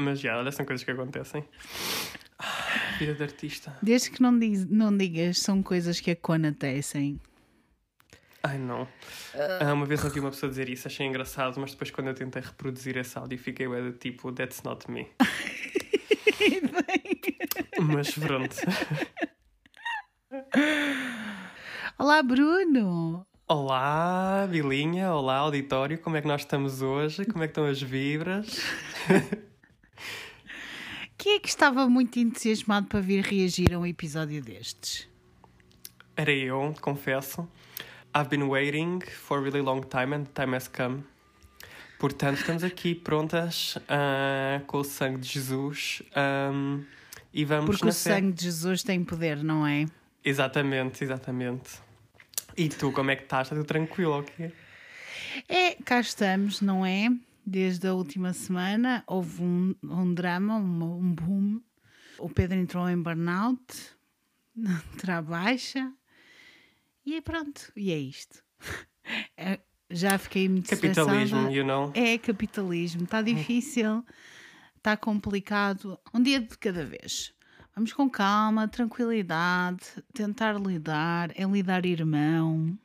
Mas já, olha, são coisas que acontecem. Ah, vida de artista. Desde que não, diz, não digas, são coisas que acontecem. Ai não. Ah, uma vez ouvi uma pessoa dizer isso, achei engraçado, mas depois quando eu tentei reproduzir esse áudio fiquei do tipo, that's not me. mas pronto. Olá, Bruno! Olá, Bilinha, olá, auditório, como é que nós estamos hoje? Como é que estão as vibras? Quem é que estava muito entusiasmado para vir reagir a um episódio destes? Era eu, confesso. I've been waiting for a really long time and the time has come. Portanto, estamos aqui prontas uh, com o sangue de Jesus um, e vamos Porque o fé. sangue de Jesus tem poder, não é? Exatamente, exatamente. E tu, como é que estás? Está tudo tranquilo, ok? É, cá estamos, não é? Desde a última semana houve um, um drama, um, um boom. O Pedro entrou em burnout, terá baixa e pronto, e é isto. É, já fiquei muito Capitalismo, you know? É capitalismo, está difícil, está complicado. Um dia de cada vez. Vamos com calma, tranquilidade, tentar lidar, é lidar irmão,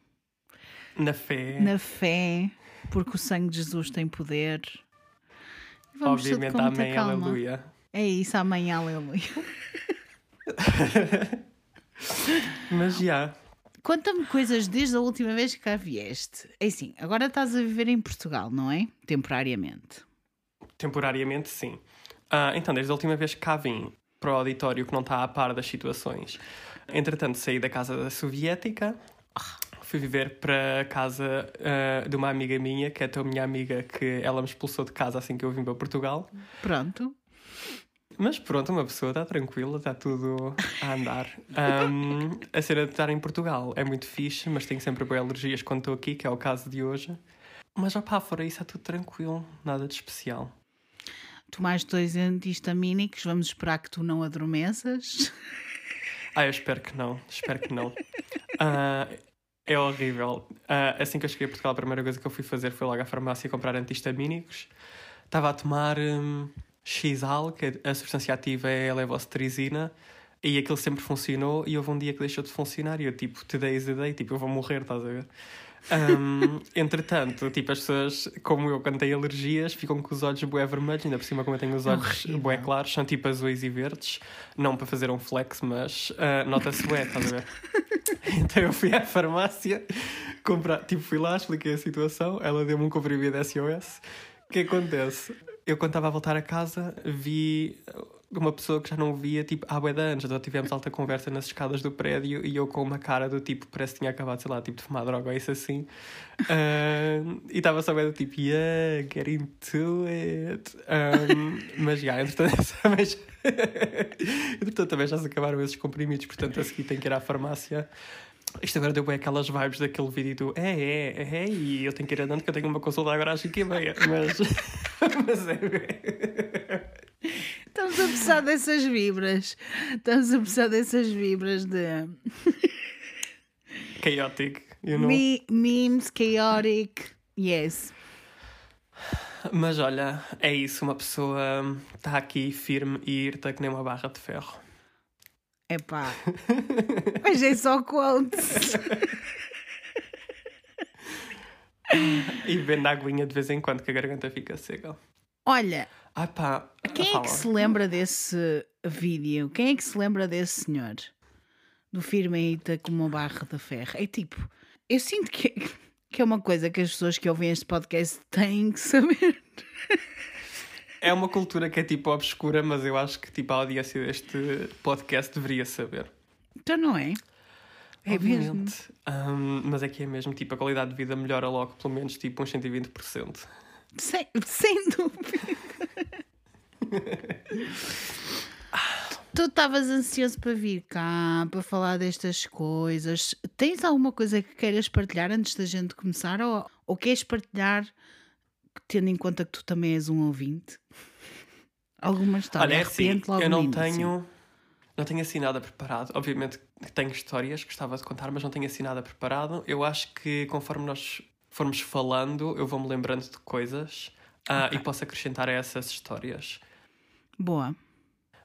Na fé. na fé, porque o sangue de Jesus tem poder. Vamos Obviamente, amém, calma. aleluia. É isso, amanhã, aleluia. Mas já. Conta-me coisas desde a última vez que cá vieste. É assim, agora estás a viver em Portugal, não é? Temporariamente. Temporariamente, sim. Ah, então, desde a última vez que cá vim para o auditório que não está a par das situações, entretanto saí da casa da soviética, fui viver para casa ah, de uma amiga minha, que é a minha amiga, que ela me expulsou de casa assim que eu vim para Portugal. Pronto. Mas pronto, uma pessoa está tranquila, está tudo a andar. Ahm, a cena de estar em Portugal é muito fixe, mas tenho sempre boas alergias quando estou aqui, que é o caso de hoje. Mas opá, fora isso, é tudo tranquilo, nada de especial. Tomaste dois antihistamínicos, vamos esperar que tu não adormeças. Ah, eu espero que não, espero que não. Ah, é horrível. Ah, assim que eu cheguei a Portugal, a primeira coisa que eu fui fazer foi logo à farmácia comprar antihistamínicos. Estava a tomar hum, Xal, que a substância ativa é a levocetirizina, e aquilo sempre funcionou, e houve um dia que deixou de funcionar, e eu tipo, today's the day, tipo, eu vou morrer, estás a ver? Hum, entretanto, tipo, as pessoas, como eu, quando têm alergias, ficam com os olhos bué vermelhos, ainda por cima, como eu tenho os olhos Horrível. bué claros, são tipo azuis e verdes, não para fazer um flex, mas ah, nota-se bué, estás a ver? Então eu fui à farmácia, comprar, tipo, fui lá, expliquei a situação, ela deu-me um comprimido SOS. O que acontece? Eu, quando estava a voltar a casa, vi uma pessoa que já não via, tipo, há bué de anos. Então tivemos alta conversa nas escadas do prédio e eu com uma cara do tipo, parece que tinha acabado, sei lá, tipo, de fumar droga ou isso assim. E estava só bem do tipo, yeah, get into it. Um, mas, já, entretanto, também já, entretanto, também já se acabaram esses comprimidos, portanto, a seguir tenho que ir à farmácia. Isto agora deu bem aquelas vibes daquele vídeo do é, é, é, e eu tenho que ir andando que eu tenho uma consulta agora às 5 e meia. Mas, mas é. Estamos a precisar dessas vibras. Estamos a precisar dessas vibras de Chaotic, you know? me, memes, chaotic. Yes. Mas olha, é isso, uma pessoa está aqui firme e irta que nem uma barra de ferro. Epá. Mas é só quotes. E bebendo aguinha de vez em quando que a garganta fica seca. Olha, Ah pá, quem é fala. que se lembra desse vídeo? Quem é que se lembra desse senhor? Do firme irta como uma barra de ferro. É tipo, eu sinto que, que é uma coisa que as pessoas que ouvem este podcast têm que saber. É uma cultura que é tipo obscura, mas eu acho que tipo, a audiência deste podcast deveria saber. Então não é? É mesmo. Obviamente. Ahm, mas é que é mesmo, tipo, a qualidade de vida melhora logo pelo menos tipo uns 120%. Sem, sem dúvida. tu estavas ansioso para vir cá, para falar destas coisas. Tens alguma coisa que queiras partilhar antes da gente começar? Ou, ou queres partilhar, tendo em conta que tu também és um ouvinte? Alguma história? Olha, é assim, eu não início. tenho, não tenho assim nada preparado. Obviamente tenho histórias que gostava de contar, mas não tenho assim nada preparado. Eu acho que conforme nós formos falando, eu vou-me lembrando de coisas Ok. e posso acrescentar a essas histórias. Boa.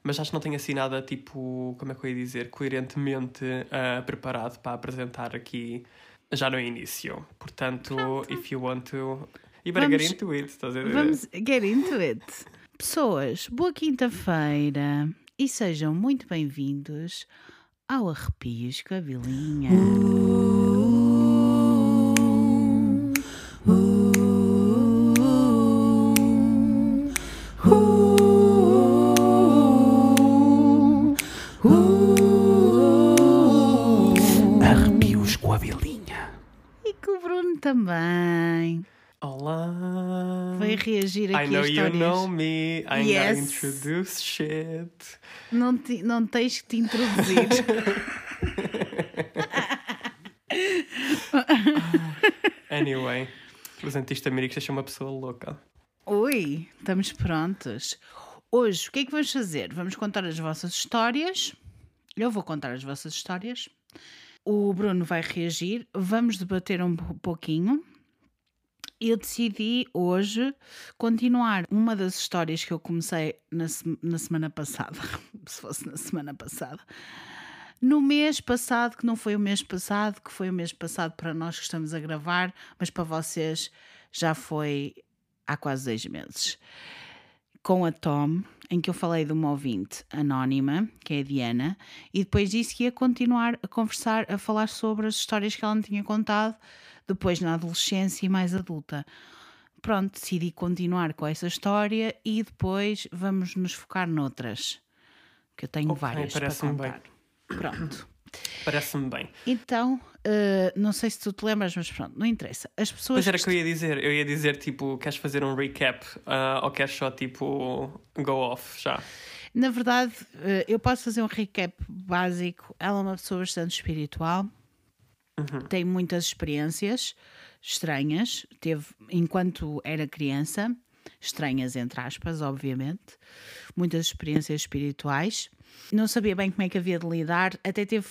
Mas acho que não tenho assim nada, tipo, como é que eu ia dizer, coerentemente ah, preparado para apresentar aqui já no início. Portanto, if you want to. You better Vamos- get into it, estás a ver? Vamos get into it. Pessoas, boa quinta-feira e sejam muito bem-vindos ao Arrepios Cabelinha. Arrepios também Olá. vai reagir I aqui know a you know me. I Yes. know introduce shit. Não, te- não tens que te introduzir. Anyway, os anti-histamínicos deixam uma pessoa louca. Oi, estamos prontos. Hoje, o que é que vamos fazer? Vamos contar as vossas histórias. Eu vou contar as vossas histórias. O Bruno vai reagir. Vamos debater um po- pouquinho. Eu decidi hoje continuar uma das histórias que eu comecei na, na semana passada. Se fosse na semana passada. No mês passado, que não foi o mês passado, que foi o mês passado para nós que estamos a gravar, mas para vocês já foi há quase dois meses. Com a Tom, em que eu falei de uma ouvinte anónima, que é a Diana, e depois disse que ia continuar a conversar, a falar sobre as histórias que ela me tinha contado, depois na adolescência e mais adulta. Pronto, decidi continuar com essa história e depois vamos nos focar noutras, que eu tenho Ok, várias para parece-me bem. contar. Pronto. Parece-me bem. Então, eh, não sei se tu te lembras, mas pronto, não interessa. As pessoas. Pois era que que eu ia dizer. Eu ia dizer, tipo, queres fazer um recap ah, ou queres só, tipo, go off já? Na verdade, eh, eu posso fazer um recap básico. Ela é uma pessoa bastante espiritual, tem muitas experiências estranhas. Teve, enquanto era criança, estranhas entre aspas, obviamente, muitas experiências espirituais. Não sabia bem como é que havia de lidar, até teve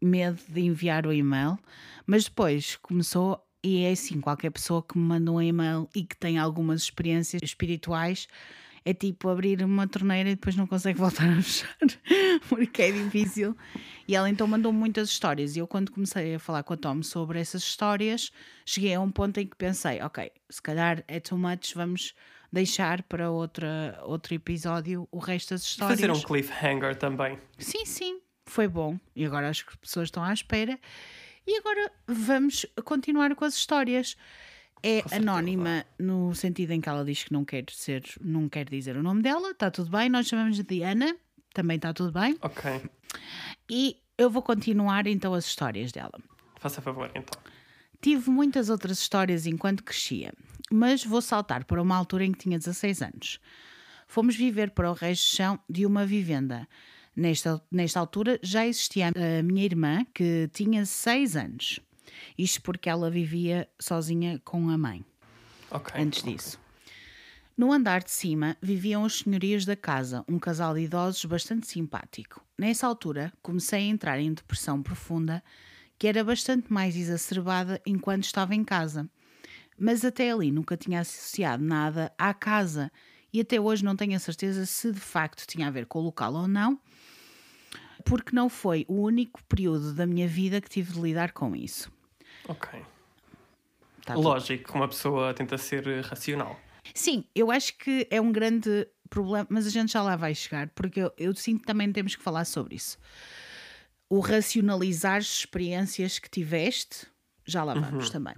medo de enviar o e-mail, mas depois começou. E é assim: qualquer pessoa que me manda um e-mail e que tem algumas experiências espirituais é tipo abrir uma torneira e depois não consegue voltar a fechar, porque é difícil. E ela então mandou muitas histórias. E eu, quando comecei a falar com a Tom sobre essas histórias, cheguei a um ponto em que pensei: ok, se calhar é too much, vamos deixar para outra, outro episódio o resto das histórias. Fazer um cliffhanger também. Sim, sim, foi bom. E agora acho que as pessoas estão à espera. E agora vamos continuar com as histórias. É anónima no sentido em que ela diz que não quer ser, não quer dizer o nome dela, está tudo bem. Nós chamamos de Diana, também está tudo bem. Ok. E eu vou continuar então as histórias dela. Faça favor, então. Tive muitas outras histórias enquanto crescia, mas vou saltar para uma altura em que tinha 16 anos. Fomos viver para o resto de chão de uma vivenda. Nesta, nesta altura já existia a minha irmã, que tinha 6 anos. Isto porque ela vivia sozinha com a mãe Ok. antes disso. No andar de cima viviam os senhorios da casa, um casal de idosos bastante simpático. Nessa altura comecei a entrar em depressão profunda, que era bastante mais exacerbada enquanto estava em casa. Mas até ali nunca tinha associado nada à casa e até hoje não tenho a certeza se de facto tinha a ver com o local ou não, porque não foi o único período da minha vida que tive de lidar com isso. Ok. Tá Lógico, uma pessoa tenta ser racional. Sim, eu acho que é um grande problema, mas a gente já lá vai chegar, porque eu, eu sinto que também temos que falar sobre isso. O racionalizar as experiências que tiveste, já lá vamos também.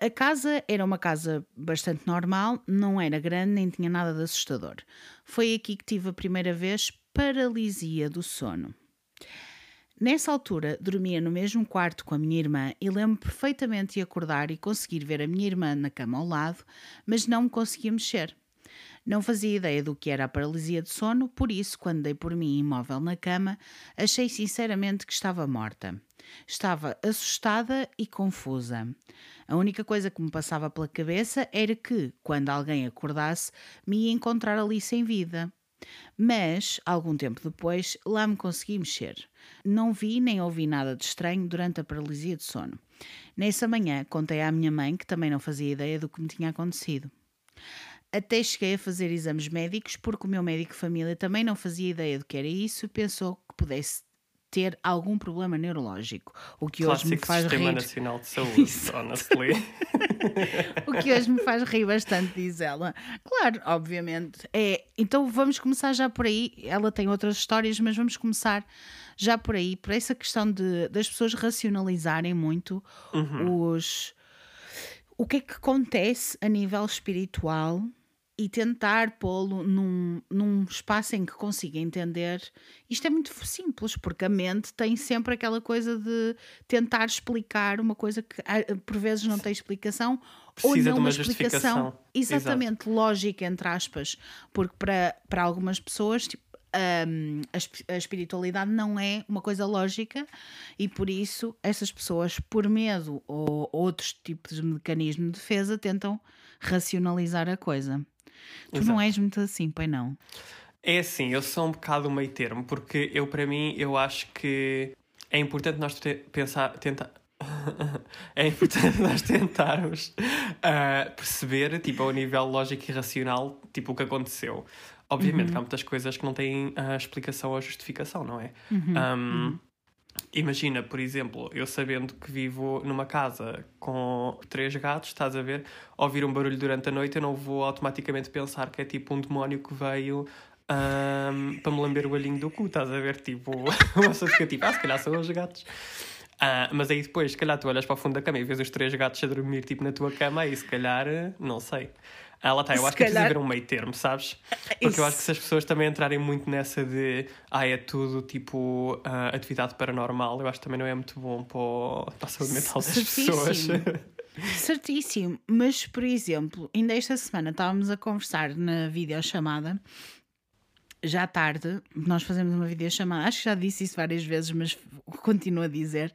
A casa era uma casa bastante normal, não era grande nem tinha nada de assustador. Foi aqui que tive a primeira vez paralisia do sono. Nessa altura, dormia no mesmo quarto com a minha irmã e lembro perfeitamente de acordar e conseguir ver a minha irmã na cama ao lado, mas não me conseguia mexer. Não fazia ideia do que era a paralisia de sono, por isso, quando dei por mim imóvel na cama, achei sinceramente que estava morta. Estava assustada e confusa. A única coisa que me passava pela cabeça era que, quando alguém acordasse, me ia encontrar ali sem vida. Mas, algum tempo depois, lá me consegui mexer. Não vi nem ouvi nada de estranho durante a paralisia de sono. Nessa manhã, contei à minha mãe que também não fazia ideia do que me tinha acontecido. Até cheguei a fazer exames médicos, porque o meu médico de família também não fazia ideia do que era isso e pensou que pudesse ter algum problema neurológico. O que hoje me Clássico faz Sistema rir. Nacional de Saúde, honestly. O que hoje me faz rir bastante, diz ela. Claro, obviamente. É, então vamos começar já por aí. Ela tem outras histórias, mas vamos começar já por aí, por essa questão de, das pessoas racionalizarem muito os o que é que acontece a nível espiritual e tentar pô-lo num, num espaço em que consiga entender. Isto é muito simples, porque a mente tem sempre aquela coisa de tentar explicar uma coisa que ah, por vezes não tem explicação ou Precisa não de uma explicação exatamente lógica, entre aspas, porque para, para algumas pessoas. Tipo, hum, a, a espiritualidade não é uma coisa lógica e por isso essas pessoas, por medo ou outros tipos de mecanismo de defesa, tentam racionalizar a coisa. Tu não Exato. és muito assim, pois não? É assim, eu sou um bocado meio termo, porque eu, para mim, eu acho que é importante nós te- pensar, tentar. é importante nós tentarmos ah, perceber, tipo, ao nível lógico e racional, tipo, o que aconteceu. Obviamente que há muitas coisas que não têm a explicação ou justificação, não é? Um, Imagina, por exemplo, eu sabendo que vivo numa casa com três gatos, estás a ver? Ouvir um barulho durante a noite, eu não vou automaticamente pensar que é tipo um demónio que veio ahm, para me lamber o olhinho do cu, estás a ver? Tipo, uma pessoa fica tipo, ah, se calhar são os gatos. Ah, mas aí depois, se calhar tu olhas para o fundo da cama e vês os três gatos a dormir tipo na tua cama, aí se calhar, não sei. Ah, lá está, eu Se acho que é preciso calhar- haver um meio termo, sabes? Porque eu acho que se as pessoas também entrarem muito nessa de ah, é tudo tipo ah, atividade paranormal, eu acho que também não é muito bom para, o- para a saúde mental das pessoas. Certíssimo. Certíssimo, mas por exemplo, ainda esta semana estávamos a conversar na videochamada, já à tarde, nós fazemos uma videochamada, acho que já disse isso várias vezes, mas continuo a dizer.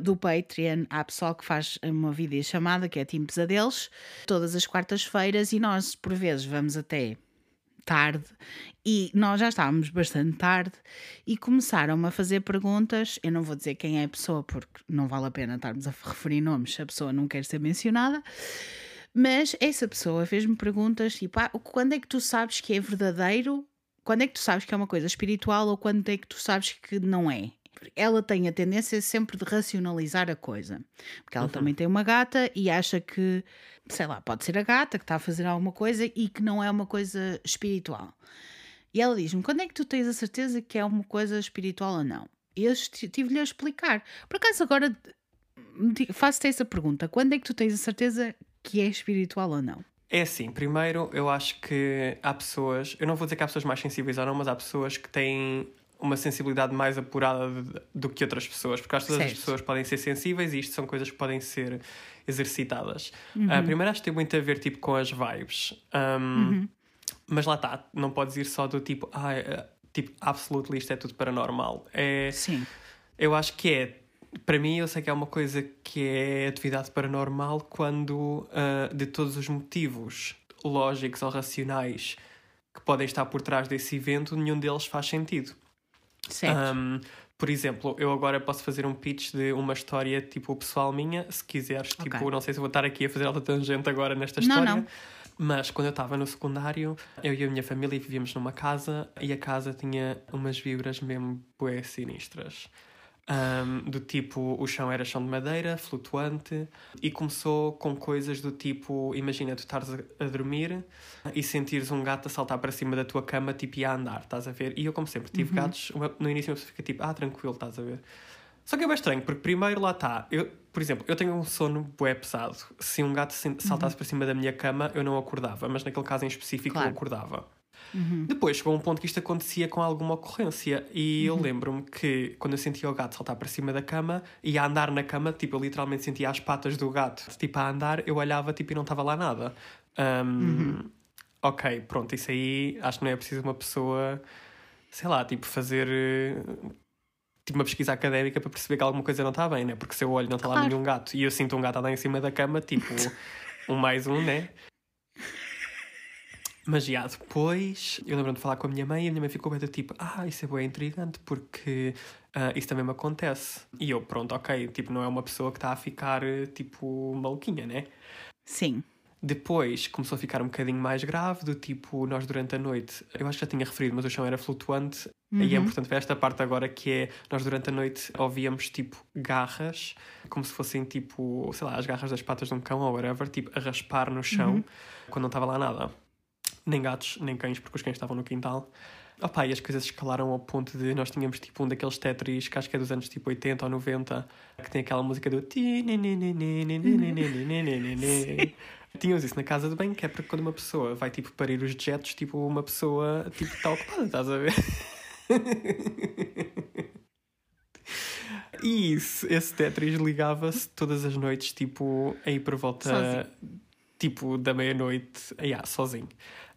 Do Patreon há pessoal que faz uma videochamada que é Team Pesadelos todas as quartas-feiras e nós por vezes vamos até tarde e nós já estávamos bastante tarde e começaram-me a fazer perguntas. Eu não vou dizer quem é a pessoa porque não vale a pena estarmos a referir nomes a pessoa não quer ser mencionada. Mas essa pessoa fez-me perguntas tipo: ah, quando é que tu sabes que é verdadeiro? Quando é que tu sabes que é uma coisa espiritual ou quando é que tu sabes que não é? Ela tem a tendência sempre de racionalizar a coisa. Porque ela também tem uma gata e acha que, sei lá, pode ser a gata que está a fazer alguma coisa e que não é uma coisa espiritual. E ela diz-me: quando é que tu tens a certeza que é uma coisa espiritual ou não? E eu esti- tive-lhe a explicar. Por acaso, agora faço-te essa pergunta: quando é que tu tens a certeza que é espiritual ou não? É assim, primeiro eu acho que há pessoas, eu não vou dizer que há pessoas mais sensíveis ou não, mas há pessoas que têm uma sensibilidade mais apurada de- do que outras pessoas, porque acho que todas as pessoas podem ser sensíveis e isto são coisas que podem ser exercitadas. Ah, primeiro acho que tem muito a ver tipo com as vibes. Um, Mas lá está, não podes ir só do tipo, ah, é, tipo, absolutely isto é tudo paranormal. É, Sim. eu acho que é, para mim, eu sei que é uma coisa que é atividade paranormal quando, ah, de todos os motivos lógicos ou racionais que podem estar por trás desse evento, nenhum deles faz sentido. Certo. Um, por exemplo, eu agora posso fazer um pitch de uma história tipo pessoal minha, se quiseres. Ok. Tipo, não sei se vou estar aqui a fazer alta tangente agora nesta Não, história. não. Mas quando eu estava no secundário, eu e a minha família vivíamos numa casa e a casa tinha umas vibras mesmo bué sinistras. Um, do tipo, o chão era chão de madeira, flutuante, e começou com coisas do tipo: imagina, tu estares a, dormir e sentires um gato a saltar para cima da tua cama, tipo, e a andar, estás a ver? E eu, como sempre, tive gatos, uma- no início uma pessoa fica tipo: ah, tranquilo, estás a ver? Só que é bem estranho, porque primeiro lá está, eu, por exemplo, eu tenho um sono bué pesado. Se um gato se- saltasse para cima da minha cama, eu não acordava, mas naquele caso em específico Claro. eu acordava. Depois chegou um ponto que isto acontecia com alguma ocorrência e eu lembro-me que quando eu sentia o gato saltar para cima da cama e a andar na cama, tipo, eu literalmente sentia as patas do gato, tipo, a andar, eu olhava tipo, e não estava lá nada. Um, Ok, pronto, isso aí acho que não é preciso uma pessoa, sei lá, tipo, fazer eh, tipo uma pesquisa académica para perceber que alguma coisa não está bem, né? Porque se eu olho não está lá Claro. nenhum gato e eu sinto um gato a andar em cima da cama, tipo, um mais um, né? Mas já depois, eu lembro-me de falar com a minha mãe e a minha mãe ficou bem do tipo, ah, isso é bem intrigante porque ah, isso também me acontece. E eu, pronto, ok, tipo, não é uma pessoa que está a ficar, tipo, maluquinha, né? Sim. Depois começou a ficar um bocadinho mais grave, do tipo, nós durante a noite, eu acho que já tinha referido, mas o chão era flutuante, e é importante ver esta parte agora que é, nós durante a noite ouvíamos tipo garras, como se fossem tipo, sei lá, as garras das patas de um cão ou whatever, tipo, a raspar no chão, quando não estava lá nada. Nem gatos, nem cães, porque os cães estavam no quintal. Opa, e as coisas escalaram ao ponto de nós tínhamos tipo um daqueles Tetris que acho que é dos anos tipo 80 ou 90 que tem aquela música do Tínhamos isso na casa de banho, que é porque quando uma pessoa vai tipo parir os dejetos, tipo uma pessoa tipo está ocupada, estás a ver? E isso, esse Tetris ligava-se todas as noites, tipo, aí por volta Sozinho. Tipo da meia-noite, yeah, sozinho.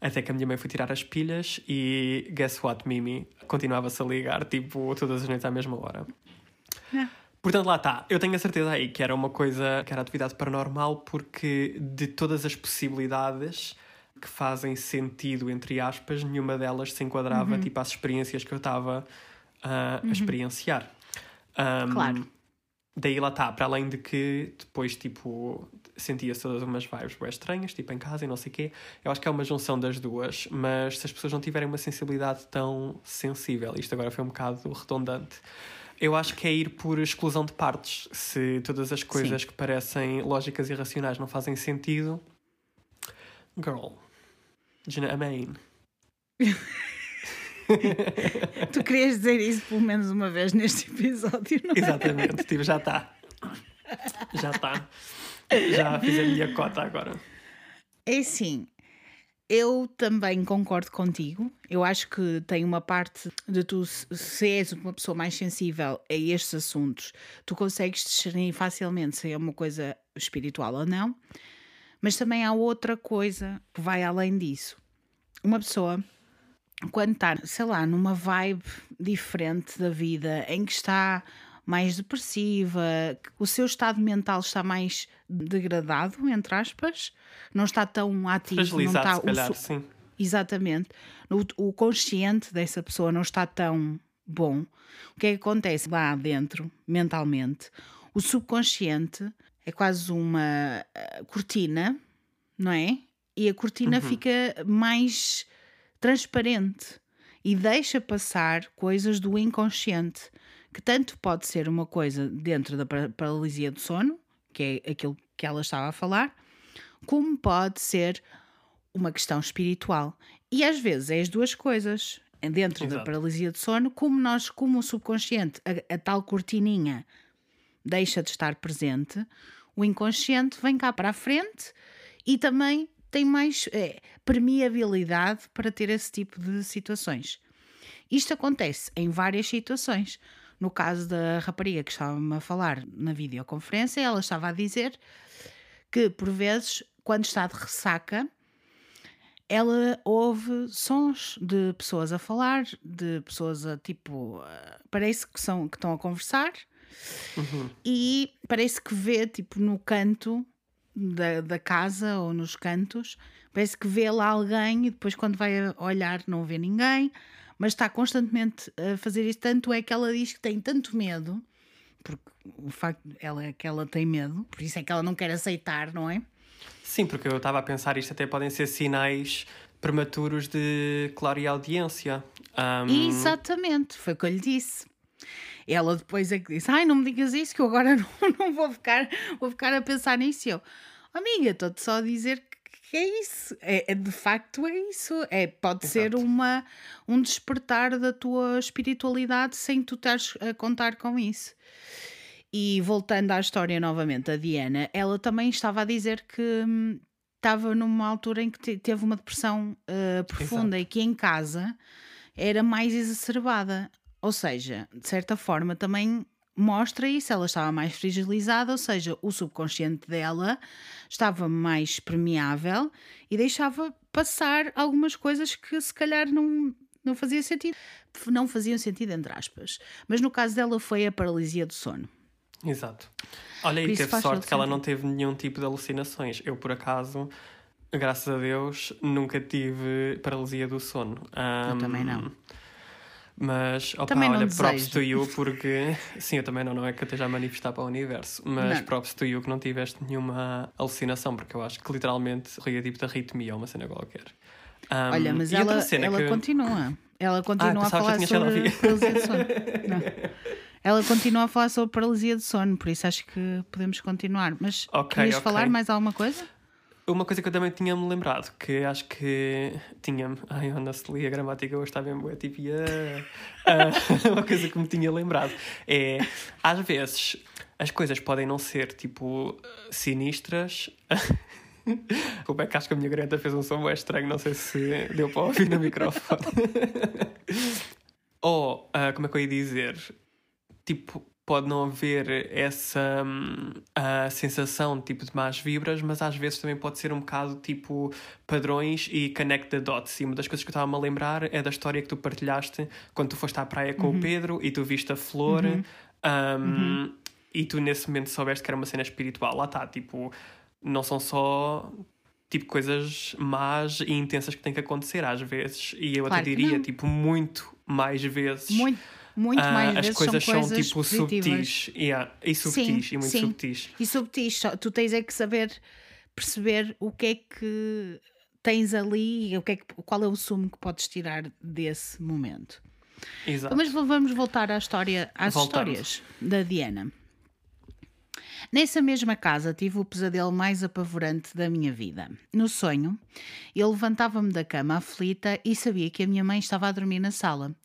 Até que a minha mãe foi tirar as pilhas e guess what, Mimi? Continuava-se a ligar, tipo, todas as noites à mesma hora. É. Portanto, lá está. Eu tenho a certeza aí que era uma coisa, que era atividade paranormal, porque de todas as possibilidades que fazem sentido, entre aspas, nenhuma delas se enquadrava, tipo, às experiências que eu estava ah, a experienciar. Um, Claro. Daí lá está, para além de que depois, tipo, sentia-se todas umas vibes bem estranhas, tipo em casa e não sei o quê. Eu acho que é uma junção das duas, mas se as pessoas não tiverem uma sensibilidade tão sensível, isto agora foi um bocado redundante, eu acho que é ir por exclusão de partes. Se todas as coisas que parecem lógicas e racionais não fazem sentido, girl, what I mean? Tu querias dizer isso pelo menos uma vez neste episódio, não é? Exatamente, tipo, já está. Já está. Já fiz a minha cota agora. É assim, eu também concordo contigo. Eu acho que tem uma parte de tu, se és uma pessoa mais sensível a estes assuntos, tu consegues discernir facilmente se é uma coisa espiritual ou não. Mas também há outra coisa que vai além disso. Uma pessoa, quando está, sei lá, numa vibe diferente da vida, em que está mais depressiva, o seu estado mental está mais degradado, entre aspas, não está tão ativo, não Fragilizado, está se calhar, o, sim. Exatamente. O, o consciente dessa pessoa não está tão bom. O que é que acontece lá dentro, mentalmente? O subconsciente é quase uma eh, cortina, não é? E a cortina fica mais transparente e deixa passar coisas do inconsciente, que tanto pode ser uma coisa dentro da pa- paralisia do sono, que é aquilo que ela estava a falar, como pode ser uma questão espiritual. E às vezes é as duas coisas. Dentro da Exato. paralisia de sono, como nós, como o subconsciente, a, a tal cortininha deixa de estar presente, o inconsciente vem cá para a frente e também tem mais eh, permeabilidade para ter esse tipo de situações. Isto acontece em várias situações. No caso da rapariga que estava-me a falar na videoconferência, ela estava a dizer que, por vezes, quando está de ressaca, ela ouve sons de pessoas a falar, de pessoas a tipo. Parece que, são, que estão a conversar e parece que vê, tipo, no canto da, da casa ou nos cantos, parece que vê lá alguém e depois, quando vai olhar, não vê ninguém, mas está constantemente a fazer isso. Tanto é que ela diz que tem tanto medo, porque o facto ela é que ela tem medo, por isso é que ela não quer aceitar, não é? Sim, porque eu estava a pensar isto até podem ser sinais prematuros de clareaudiência. Um, Exatamente, foi o que eu lhe disse. Ela depois é que disse: Ai, não me digas isso, que eu agora não, não vou, ficar, vou ficar a pensar nisso. E eu, amiga, estou-te só a dizer é isso. É, é- de facto, é isso. É, pode ser Exato. uma, um despertar da tua espiritualidade sem tu estares a contar com isso. E voltando à história novamente, a Diana, ela também estava a dizer que hum, estava numa altura em que te- teve uma depressão uh, profunda e que em casa era mais exacerbada. Ou seja, de certa forma também mostra isso, ela estava mais fragilizada, ou seja, o subconsciente dela estava mais permeável e deixava passar algumas coisas que se calhar não, não fazia sentido. Não faziam sentido, entre aspas. Mas no caso dela foi a paralisia do sono. Exato. Olha isso teve sorte que ela não teve nenhum tipo de alucinações. Eu, por acaso, graças a Deus, nunca tive paralisia do sono. Eu Um, também não. Mas, opa, Também não olha, props desejo. to you, porque sim, eu também não, não é que eu esteja a manifestar para o universo, mas Não. props to you que não tiveste nenhuma alucinação, porque eu acho que literalmente ria tipo de arritmia ou uma cena qualquer. Um, Olha, mas ela, ela que- continua. Ela continua a pensava falar sobre paralisia de sono. Não. Ela continua a falar sobre paralisia de sono, por isso acho que podemos continuar. Mas Ok, querias ok. falar mais alguma coisa? Uma coisa que eu também tinha-me lembrado, que acho que tinha-me. Ai, honestly, a gramática hoje está bem boa, tipo, yeah. Ah, uma coisa que me tinha lembrado é, às vezes, as coisas podem não ser, tipo, sinistras. Como é que acho que a minha garganta fez um som bem estranho, não sei se deu para ouvir no microfone. Ou, ah, como é que eu ia dizer? Tipo, pode não haver essa hum, a sensação tipo de más vibras, mas às vezes também pode ser um bocado tipo padrões e connect the dots. E uma das coisas que eu estava-me a lembrar é da história que tu partilhaste quando tu foste à praia com o Pedro e tu viste a flor hum, e tu nesse momento soubeste que era uma cena espiritual. Lá está, tipo, não são só tipo coisas más e intensas que têm que acontecer às vezes. E eu Claro até diria, tipo, muito mais vezes. Muito, muito Ah, mais vezes coisas são coisas tipo positivas. subtis yeah, e subtis e muito sim. subtis. E subtis, só- tu tens é que saber perceber o que é que tens ali e o que é que, qual é o sumo que podes tirar desse momento. Exato. Mas vamos voltar à história, às Voltamos. histórias da Diana. Nessa mesma casa tive o pesadelo mais apavorante da minha vida. No sonho, eu levantava-me da cama aflita e sabia que a minha mãe estava a dormir na sala.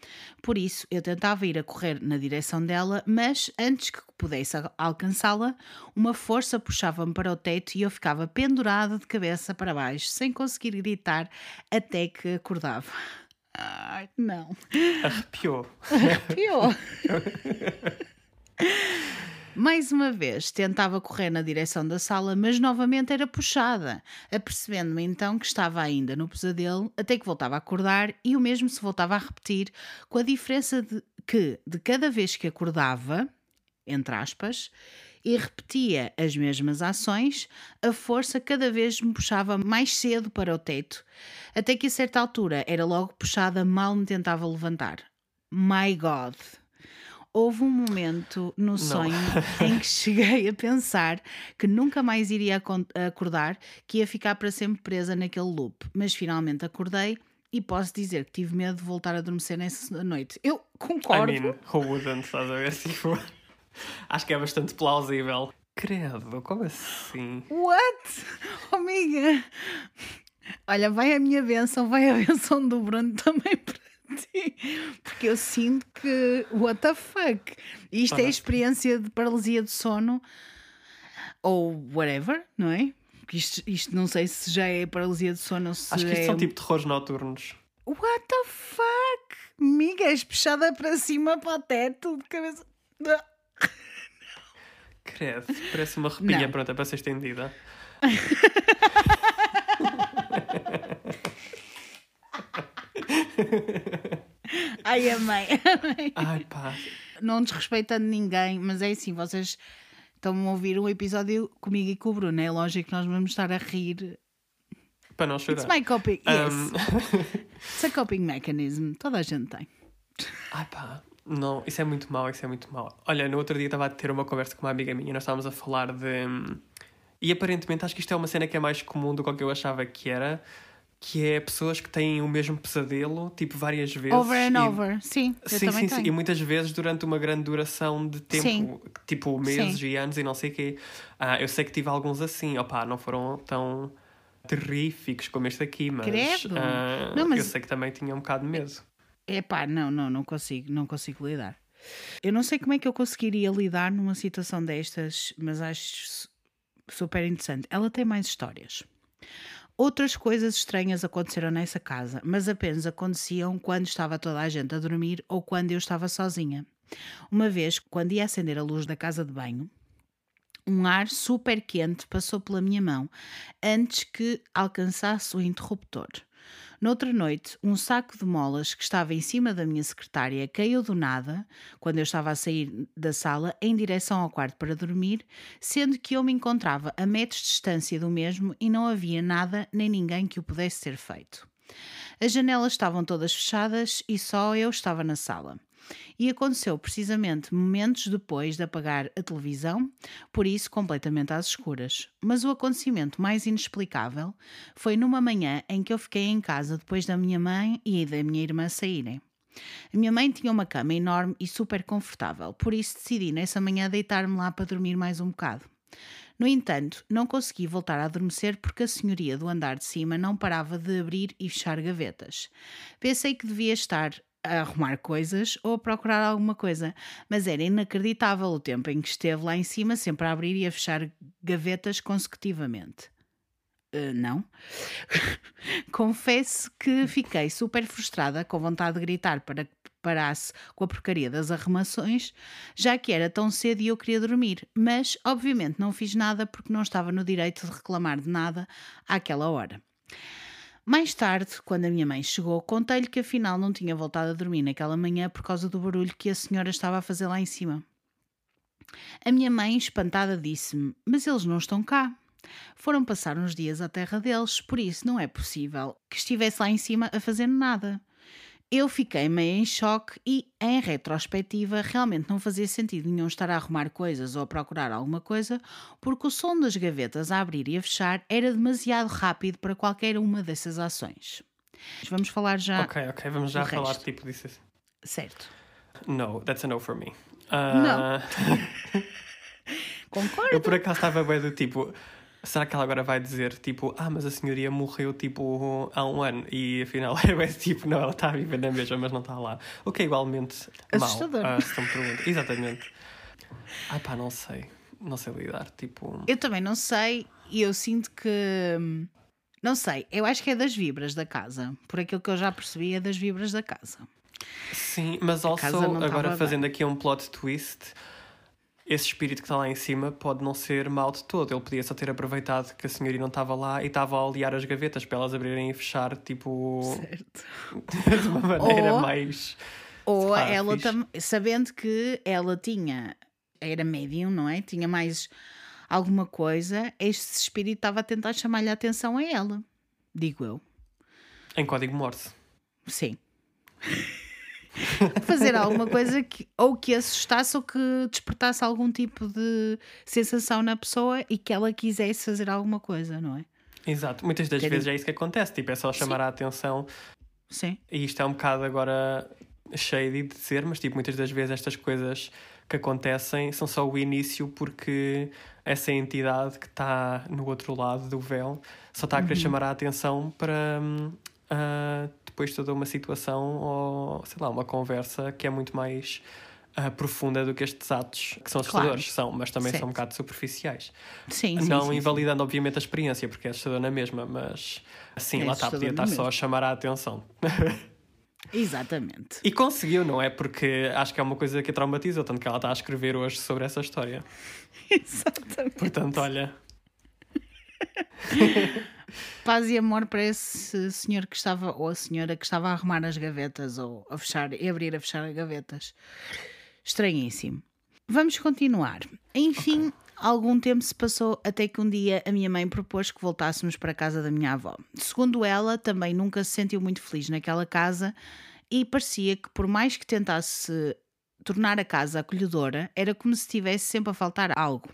Por isso, eu tentava ir a correr na direção dela, mas antes que pudesse al- alcançá-la, uma força puxava-me para o teto e eu ficava pendurada de cabeça para baixo, sem conseguir gritar até que acordava. Ai, não. Arrepiou. Pior. Mais uma vez tentava correr na direção da sala, mas novamente era puxada, apercebendo-me então que estava ainda no pesadelo, até que voltava a acordar e o mesmo se voltava a repetir, com a diferença de que, de cada vez que acordava, entre aspas, e repetia as mesmas ações, a força cada vez me puxava mais cedo para o teto, até que a certa altura era logo puxada mal me tentava levantar. My God! Houve um momento no sonho em que cheguei a pensar que nunca mais iria acordar, que ia ficar para sempre presa naquele loop, mas finalmente acordei e posso dizer que tive medo de voltar a adormecer nessa noite. Eu I concordo. mean, who wouldn't, estás a ver? Tipo, acho que é bastante plausível. Credo, como assim? What? Oh, amiga! Olha, vai a minha benção, vai a benção do Bruno também para Porque eu sinto que, what the fuck? Isto é Olha. experiência de paralisia de sono ou whatever, não é? Porque Isto, isto não sei se já é paralisia de sono ou se Acho que isto é... são tipo terrores noturnos. What the fuck? Amiga, és puxada para cima para o teto de cabeça. Credo, parece uma repinha Não. pronta para ser estendida. Ai, amei. Ai pá. não desrespeitando ninguém, mas é assim, vocês estão a ouvir um episódio comigo e com o Bruno, é lógico que nós vamos estar a rir. Para não It's chorar. my coping, yes. Um, It's a coping mechanism, toda a gente tem. Ai pá, não, isso é muito mau, isso é muito mau. Olha, no outro dia estava a ter uma conversa com uma amiga minha e nós estávamos a falar de. hum, E aparentemente acho que isto é uma cena que é mais comum do que eu achava que era, que é pessoas que têm o mesmo pesadelo, tipo, várias vezes. Over and e- over, sim, Sim, sim, sim. E muitas vezes durante uma grande duração de tempo, Sim. tipo meses Sim. e anos e não sei o quê. Ah, eu sei que tive alguns assim, opá, não foram tão terríficos como este aqui, mas, Credo. ah, Não, mas- eu sei que também tinha um bocado de medo. Epá, não, não, não consigo, não consigo lidar. Eu não sei como é que eu conseguiria lidar numa situação destas, mas acho su- super interessante. Ela tem mais histórias. Outras coisas estranhas aconteceram nessa casa, mas apenas aconteciam quando estava toda a gente a dormir ou quando eu estava sozinha. Uma vez, quando ia acender a luz da casa de banho, um ar super quente passou pela minha mão antes que alcançasse o interruptor. Noutra noite, um saco de molas que estava em cima da minha secretária caiu do nada, quando eu estava a sair da sala em direção ao quarto para dormir, sendo que eu me encontrava a metros de distância do mesmo e não havia nada nem ninguém que o pudesse ter feito. As janelas estavam todas fechadas e só eu estava na sala. E aconteceu precisamente momentos depois de apagar a televisão, por isso completamente às escuras. Mas o acontecimento mais inexplicável foi numa manhã em que eu fiquei em casa depois da minha mãe e da minha irmã saírem. A minha mãe tinha uma cama enorme e super confortável, por isso decidi nessa manhã deitar-me lá para dormir mais um bocado. No entanto, não consegui voltar a adormecer porque a senhoria do andar de cima não parava de abrir e fechar gavetas. Pensei que devia estar a arrumar coisas ou a procurar alguma coisa, mas era inacreditável o tempo em que esteve lá em cima sempre a abrir e a fechar gavetas consecutivamente. Uh, não. Confesso que fiquei super frustrada, com vontade de gritar para que parasse com a porcaria das arrumações, já que era tão cedo e eu queria dormir. Mas, obviamente, não fiz nada porque não estava no direito de reclamar de nada àquela hora. Mais tarde, quando a minha mãe chegou, contei-lhe que afinal não tinha voltado a dormir naquela manhã por causa do barulho que a senhora estava a fazer lá em cima. A minha mãe, espantada, disse-me: Mas eles não estão cá. Foram passar uns dias à terra deles, por isso não é possível que estivesse lá em cima a fazer nada. Eu fiquei meio em choque e, em retrospectiva, realmente não fazia sentido nenhum estar a arrumar coisas ou a procurar alguma coisa, porque o som das gavetas a abrir e a fechar era demasiado rápido para qualquer uma dessas ações. Vamos falar já. Ok, ok, vamos já falar resto. tipo disso. Certo. No, that's a no for me. Uh... Não. Concordo. Eu por acaso estava bem do tipo Será que ela agora vai dizer, tipo, ah, mas a senhoria morreu, tipo, há um ano e afinal é tipo, não, ela está viva na mesma, mas não está lá. O que é igualmente Assustador. mal, uh, me perguntam. Exatamente. Ah pá, não sei. Não sei lidar, tipo... Eu também não sei e eu sinto que... Não sei, eu acho que é das vibras da casa. Por aquilo que eu já percebi, é das vibras da casa. Sim, mas also, agora fazendo bem. aqui um plot twist esse espírito que está lá em cima pode não ser mal de todo. Ele podia só ter aproveitado que a senhoria não estava lá e estava a aliar as gavetas para elas abrirem e fechar, tipo. Certo. de uma maneira ou, mais. Ou ah, ela também. Sabendo que ela tinha. Era médium, não é? Tinha mais alguma coisa. Este espírito estava a tentar chamar-lhe a atenção a ela. Digo eu. Em código Morse. Sim. fazer alguma coisa que ou que assustasse ou que despertasse algum tipo de sensação na pessoa e que ela quisesse fazer alguma coisa, não é? Exato, muitas das vezes é isso que acontece, tipo, é só chamar Sim. a atenção. Sim. E isto é um bocado agora cheio de dizer, mas tipo, muitas das vezes estas coisas que acontecem são só o início porque essa entidade que está no outro lado do véu só está a querer uhum. chamar a atenção para uh, depois toda uma situação ou, sei lá, uma conversa que é muito mais uh, profunda do que estes atos, que são assustadores, claro. são, mas também certo. são um bocado superficiais. Sim, Não sim, invalidando, sim. obviamente, a experiência, porque é assustador na mesma, mas sim, é lá está, podia estar só a chamar a atenção. Exatamente. E conseguiu, não é? Porque acho que é uma coisa que a traumatizou, tanto que ela está a escrever hoje sobre essa história. Exatamente. Portanto, olha. Paz e amor para esse senhor que estava, ou a senhora que estava a arrumar as gavetas, ou a fechar e abrir a fechar as gavetas. Estranhíssimo. Vamos continuar. Enfim, okay. algum tempo se passou até que um dia a minha mãe propôs que voltássemos para a casa da minha avó. Segundo ela, também nunca se sentiu muito feliz naquela casa e parecia que, por mais que tentasse tornar a casa acolhedora, era como se estivesse sempre a faltar algo.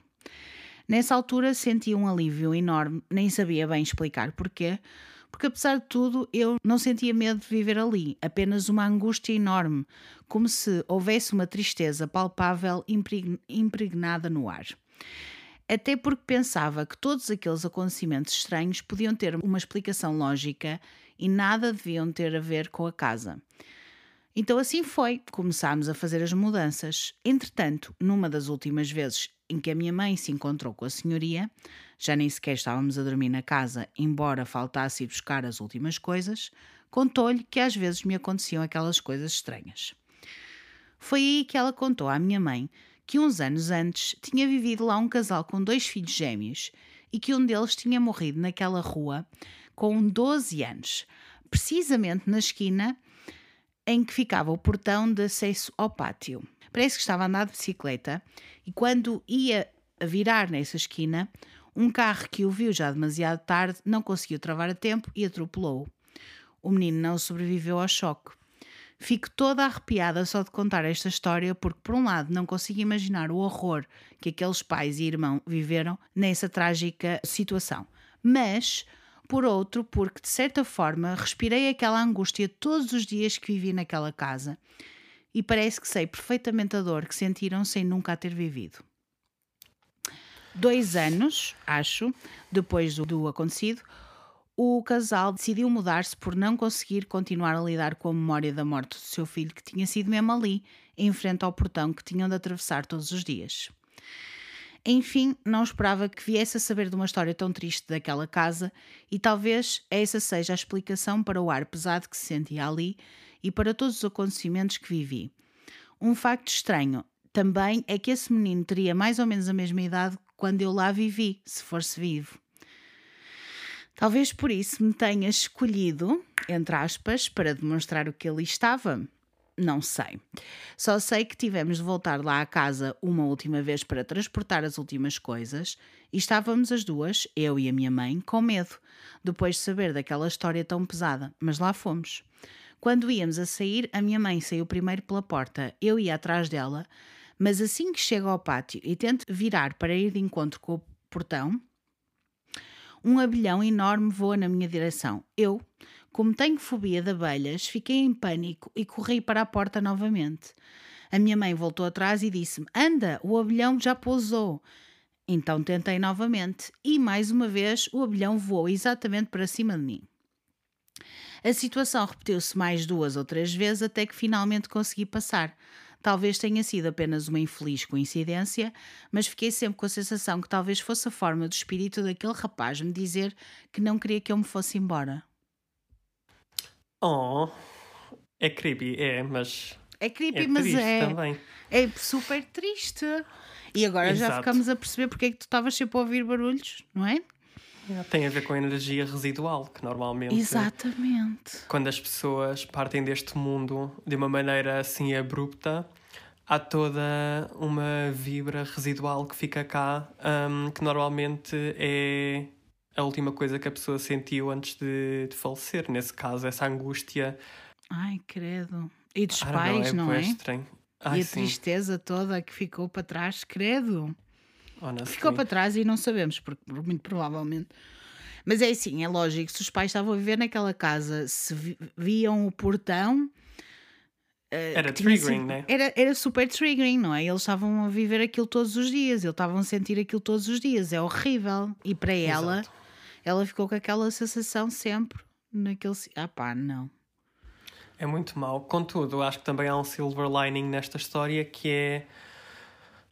Nessa altura senti um alívio enorme, nem sabia bem explicar porquê, porque apesar de tudo eu não sentia medo de viver ali, apenas uma angústia enorme, como se houvesse uma tristeza palpável impregnada no ar. Até porque pensava que todos aqueles acontecimentos estranhos podiam ter uma explicação lógica e nada deviam ter a ver com a casa. Então assim foi, começámos a fazer as mudanças. Entretanto, numa das últimas vezes em que a minha mãe se encontrou com a senhoria, já nem sequer estávamos a dormir na casa, embora faltasse ir buscar as últimas coisas, contou-lhe que às vezes me aconteciam aquelas coisas estranhas. Foi aí que ela contou à minha mãe que uns anos antes tinha vivido lá um casal com dois filhos gêmeos e que um deles tinha morrido naquela rua com 12 anos, precisamente na esquina em que ficava o portão de acesso ao pátio. Parece que estava a andar de bicicleta e quando ia virar nessa esquina, um carro que o viu já demasiado tarde não conseguiu travar a tempo e atropelou-o. o menino não sobreviveu ao choque. Fico toda arrepiada só de contar esta história, porque, por um lado, não consigo imaginar o horror que aqueles pais e irmão viveram nessa trágica situação. Mas, por outro, porque, de certa forma, respirei aquela angústia todos os dias que vivi naquela casa e parece que sei perfeitamente a dor que sentiram sem nunca a ter vivido. Dois anos, acho, depois do, do acontecido, o casal decidiu mudar-se por não conseguir continuar a lidar com a memória da morte do seu filho, que tinha sido mesmo ali, em frente ao portão que tinham de atravessar todos os dias. Enfim, não esperava que viesse a saber de uma história tão triste daquela casa, e talvez essa seja a explicação para o ar pesado que se sentia ali e para todos os acontecimentos que vivi. Um facto estranho também é que esse menino teria mais ou menos a mesma idade quando eu lá vivi, se fosse vivo. Talvez por isso me tenha escolhido, entre aspas, para demonstrar o que ali estava. Não sei. Só sei que tivemos de voltar lá à casa uma última vez para transportar as últimas coisas e estávamos as duas, eu e a minha mãe, com medo, depois de saber daquela história tão pesada, mas lá fomos. Quando íamos a sair, a minha mãe saiu primeiro pela porta, eu ia atrás dela, mas assim que chego ao pátio e tento virar para ir de encontro com o portão, um abelhão enorme voa na minha direção. Eu, como tenho fobia de abelhas, fiquei em pânico e corri para a porta novamente. A minha mãe voltou atrás e disse-me: Anda, o abelhão já pousou. Então tentei novamente e mais uma vez o abelhão voou exatamente para cima de mim. A situação repetiu-se mais duas ou três vezes até que finalmente consegui passar. Talvez tenha sido apenas uma infeliz coincidência, mas fiquei sempre com a sensação que talvez fosse a forma do espírito daquele rapaz me dizer que não queria que eu me fosse embora. Oh, é creepy, é, mas. É creepy, É mas é. também. É super triste. E agora já Exato. ficamos a perceber porque é que tu estavas sempre a ouvir barulhos, não é? Tem a ver com a energia residual, que normalmente. Exatamente. Quando as pessoas partem deste mundo de uma maneira assim abrupta, há toda uma vibra residual que fica cá, hum, que normalmente é a última coisa que a pessoa sentiu antes de, de falecer. Nesse caso, essa angústia. Ai, credo. E dos know, pais, não é? estranho. Ai, e a sim, tristeza toda que ficou para trás, credo. honestly. Ficou para trás e não sabemos, porque muito provavelmente. Mas é assim, é lógico, se os pais estavam a viver naquela casa, se vi- viam o portão. eh, Era triggering, sido- né? Era, era super triggering, não é? Eles estavam a viver aquilo todos os dias, eles estavam a sentir aquilo todos os dias, é horrível. E para ela, Exato. Ela ficou com aquela sensação sempre naquele. Ah pá, não. É muito mau. Contudo, acho que também há um silver lining nesta história que é.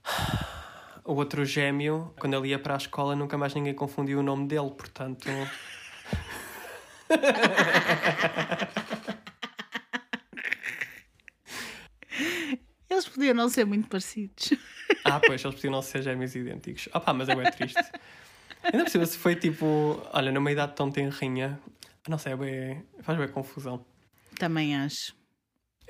O outro gêmeo, quando ele ia para a escola, nunca mais ninguém confundiu o nome dele, portanto. Eles podiam não ser muito parecidos. Ah, pois, eles podiam não ser gêmeos idênticos. Ah, pá, mas é bem triste. Ainda cima, se foi tipo. Olha, numa idade tão tenrinha. Não sei, é bem, faz bem confusão. Também acho.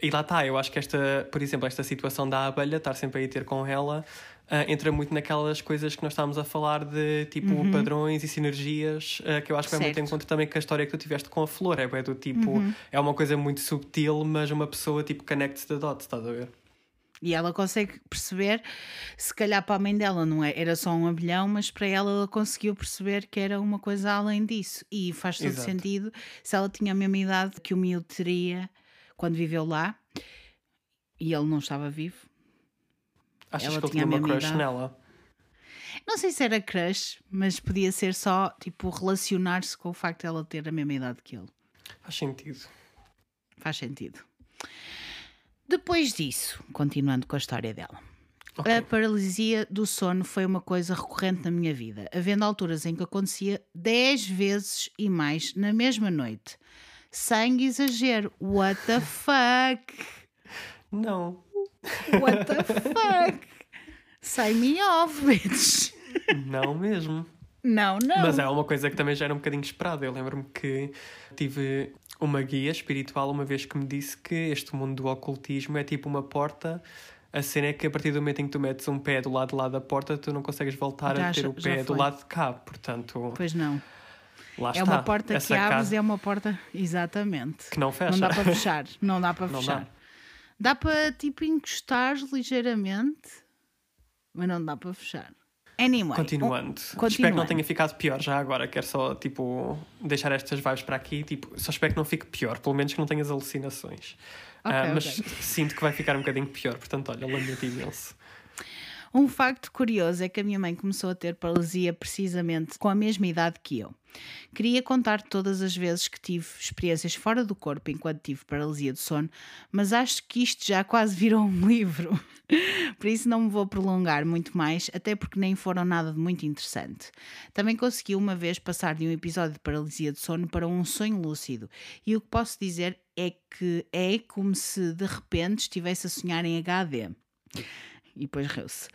E lá está, eu acho que esta, por exemplo, esta situação da abelha, estar sempre a ir ter com ela, ah, entra muito naquelas coisas que nós estávamos a falar de tipo padrões e sinergias, ah, que eu acho que vai muito em conta também com a história que tu tiveste com a flor. É do tipo, é uma coisa muito subtil, mas uma pessoa tipo connects the dots, estás a ver? E ela consegue perceber, se calhar para a mãe dela não é, era só um abelhão, mas para ela ela conseguiu perceber que era uma coisa além disso. E faz todo Exato. sentido se ela tinha a mesma idade que o miúdo teria quando viveu lá e ele não estava vivo. Achas Ela que ele tinha tinha a uma crush idade. nela? Não sei se era crush, mas podia ser só tipo relacionar-se com o facto de ela ter a mesma idade que ele. Faz sentido. Faz sentido. Depois disso, continuando com a história dela. Ok. A paralisia do sono foi uma coisa recorrente na minha vida, havendo alturas em que acontecia 10 vezes e mais na mesma noite. Sem exagero. What the fuck? Não. What the fuck? Sign me off, bitch. Não mesmo. Não, não. Mas é uma coisa que também já era um bocadinho esperada. Eu lembro-me que tive uma guia espiritual uma vez que me disse que este mundo do ocultismo é tipo uma porta. A cena é que a partir do momento em que tu metes um pé do lado de lá da porta, tu não consegues voltar Já- a ter o pé do lado de cá. Portanto, Pois não. Lá é está. uma porta Essa que abres casa é uma porta. Exatamente. que não fecha. Não dá para fechar. Não dá para Não fechar. dá. Dá. para tipo encostar ligeiramente, mas não dá para fechar. Anyway. Continuando. Espero que não continuando. tenha ficado pior já agora. Quero só, tipo, deixar estas vibes para aqui. Tipo, só espero que não fique pior. Pelo menos que não tenhas alucinações. Ah, Ok, mas ok. sinto que vai ficar um bocadinho pior. Portanto, olha, lamento imenso. Um facto curioso é que a minha mãe começou a ter paralisia precisamente com a mesma idade que eu. Queria contar todas as vezes que tive experiências fora do corpo enquanto tive paralisia do sono, mas acho que isto já quase virou um livro. Por isso não me vou prolongar muito mais, até porque nem foram nada de muito interessante. Também consegui uma vez passar de um episódio de paralisia do sono para um sonho lúcido, e o que posso dizer é que é como se de repente estivesse a sonhar em HD. E depois riu-se.